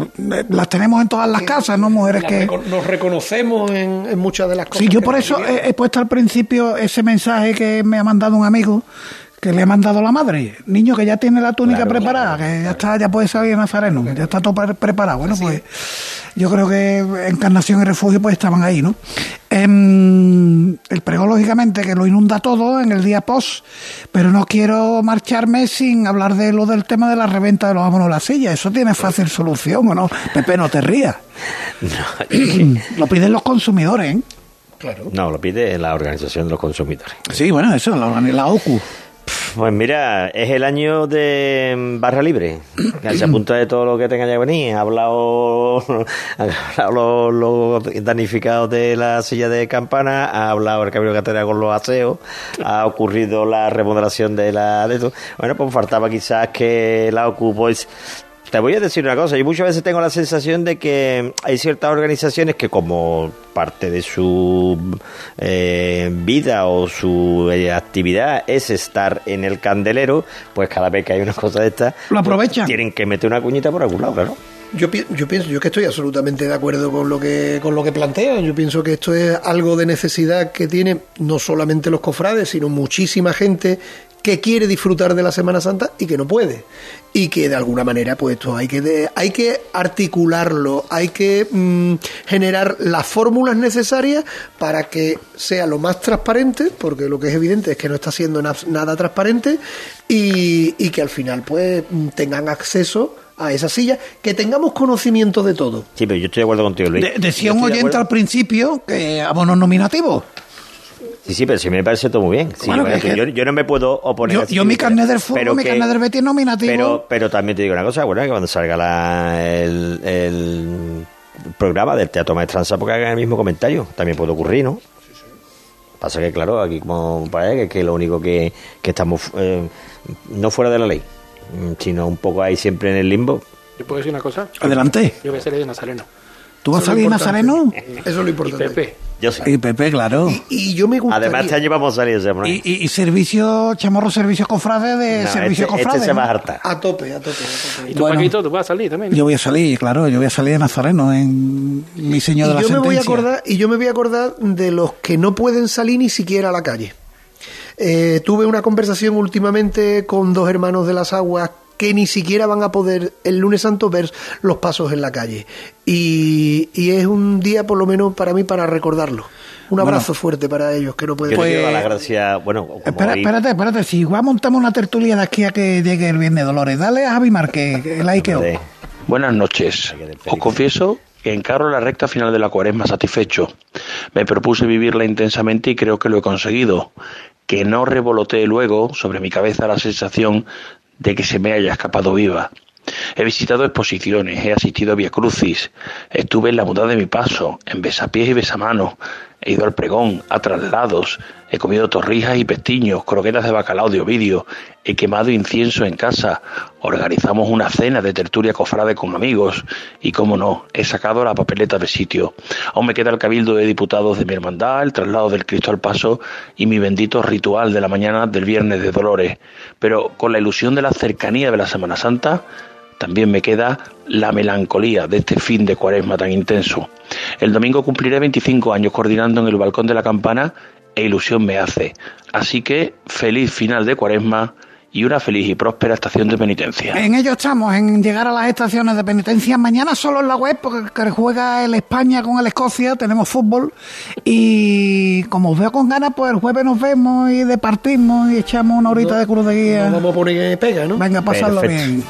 las tenemos en todas las casas, ¿no? Mujeres La que. reco- Nos reconocemos en, en muchas de las cosas. Sí, yo por eso he puesto al principio ese mensaje que me ha mandado un amigo que le ha mandado la madre. Niño que ya tiene la túnica Claro, preparada, que ya está, ya puede salir Nazareno, ya está todo pre- preparado. Bueno, pues yo creo que Encarnación y Refugio pues estaban ahí, ¿no? Em, el pregón, lógicamente, que lo inunda todo en el día post, pero no quiero marcharme sin hablar de lo del tema de la reventa de los abonos a la silla. Eso tiene fácil solución, ¿o no? Pepe, no te rías. lo piden los consumidores, ¿eh? No, lo pide la Organización de los Consumidores. Sí, bueno, eso, la, la OCU. Pues mira, es el año de Barra Libre, que se apunta de todo lo que tenga que venir. Ha hablado, ha hablado los, los damnificados de la silla de campana, ha hablado el cambio de cartera con los aseos, ha ocurrido la remodelación de la... De. Bueno, pues faltaba quizás que la OCU te voy a decir una cosa, yo muchas veces tengo la sensación de que hay ciertas organizaciones que como parte de su eh, vida o su eh, actividad es estar en el candelero, pues cada vez que hay una cosa de estas, Lo aprovechan. tienen que meter una cuñita por algún lado, claro. Yo, pi- yo pienso, yo que estoy absolutamente de acuerdo con lo que con lo que plantean. Yo pienso que esto es algo de necesidad que tiene no solamente los cofrades, sino muchísima gente que quiere disfrutar de la Semana Santa y que no puede. Y que de alguna manera, pues esto hay que de- hay que articularlo, hay que mm, generar las fórmulas necesarias para que sea lo más transparente, porque lo que es evidente es que no está siendo na- nada transparente, y, y que al final pues mm, tengan acceso a esa silla, que tengamos conocimiento de todo. Sí, pero yo estoy de acuerdo contigo, Luis. De- decía un de oyente al principio que abonos nominativos. Sí, sí, pero sí me parece todo muy bien. Sí, Bueno, yo, que- yo, yo no me puedo oponer. Yo, a ese yo mi carnet del fútbol, Pero mi que- carnet del Betis nominativo. Pero, pero también te digo una cosa, bueno, que cuando salga la, el, el programa del Teatro Maestranza, porque hagan el mismo comentario, también puede ocurrir, ¿no? Pasa que, claro, aquí como parece que, que lo único que, que estamos, eh, no fuera de la ley, sino un poco ahí siempre en el limbo. ¿Yo puedo decir una cosa? Adelante. Yo voy a ser de Nazareno. ¿Tú vas a salir lo Nazareno? Eso es lo importante. Y Pepe. Yo sí. Y Pepe, claro. Y yo me gustaría... Además, este año vamos a salir ese hombre. Y, y- y servicio, chamorro servicio cofrade de No, servicio este, este cofrade. se va a hartar. A tope, a tope, a tope. ¿Y tú, Bueno. Paquito, tú vas a salir también? Yo voy a salir, claro, yo voy a salir de Nazareno en mi señor de la yo me voy a acordar y yo me voy a acordar de los que no pueden salir ni siquiera a la calle. Eh, tuve una conversación últimamente con dos hermanos de las aguas que ni siquiera van a poder el lunes santo ver los pasos en la calle. Y, y es un día, por lo menos para mí, para recordarlo. Un abrazo fuerte para ellos, que no pueden... Quiero dar las gracias, bueno, como Espera, hoy- espérate, espérate. Si igual montamos una tertulia de aquí a que llegue el Viernes de Dolores, dale a Javi Márquez, el Aikeo. Buenas noches. Os confieso que encaro la recta final de la cuaresma satisfecho. Me propuse vivirla intensamente y creo que lo he conseguido. Que no revolotee luego sobre mi cabeza la sensación de que se me haya escapado viva. He visitado exposiciones, he asistido a Via Crucis, estuve en la muda de mi paso, en besapiés y besamanos, he ido al pregón, a traslados, he comido torrijas y pestiños, croquetas de bacalao de Ovidio, he quemado incienso en casa, organizamos una cena de tertulia cofrade con amigos y, como no, he sacado la papeleta de sitio. Aún me queda el cabildo de diputados de mi hermandad, el traslado del Cristo al Paso y mi bendito ritual de la mañana del Viernes de Dolores. Pero con la ilusión de la cercanía de la Semana Santa, también me queda la melancolía de este fin de cuaresma tan intenso. El domingo cumpliré 25 años coordinando en el balcón de la campana e ilusión me hace. Así que feliz final de cuaresma y una feliz y próspera estación de penitencia. En ello estamos, en llegar a las estaciones de penitencia. Mañana solo en la web, porque juega el España con el Escocia, tenemos fútbol. Y como os veo con ganas, pues el jueves nos vemos y departimos y echamos una horita de cruz de guía. Nos vamos a poner pega, ¿no? Venga, a pasarlo Perfecto. bien.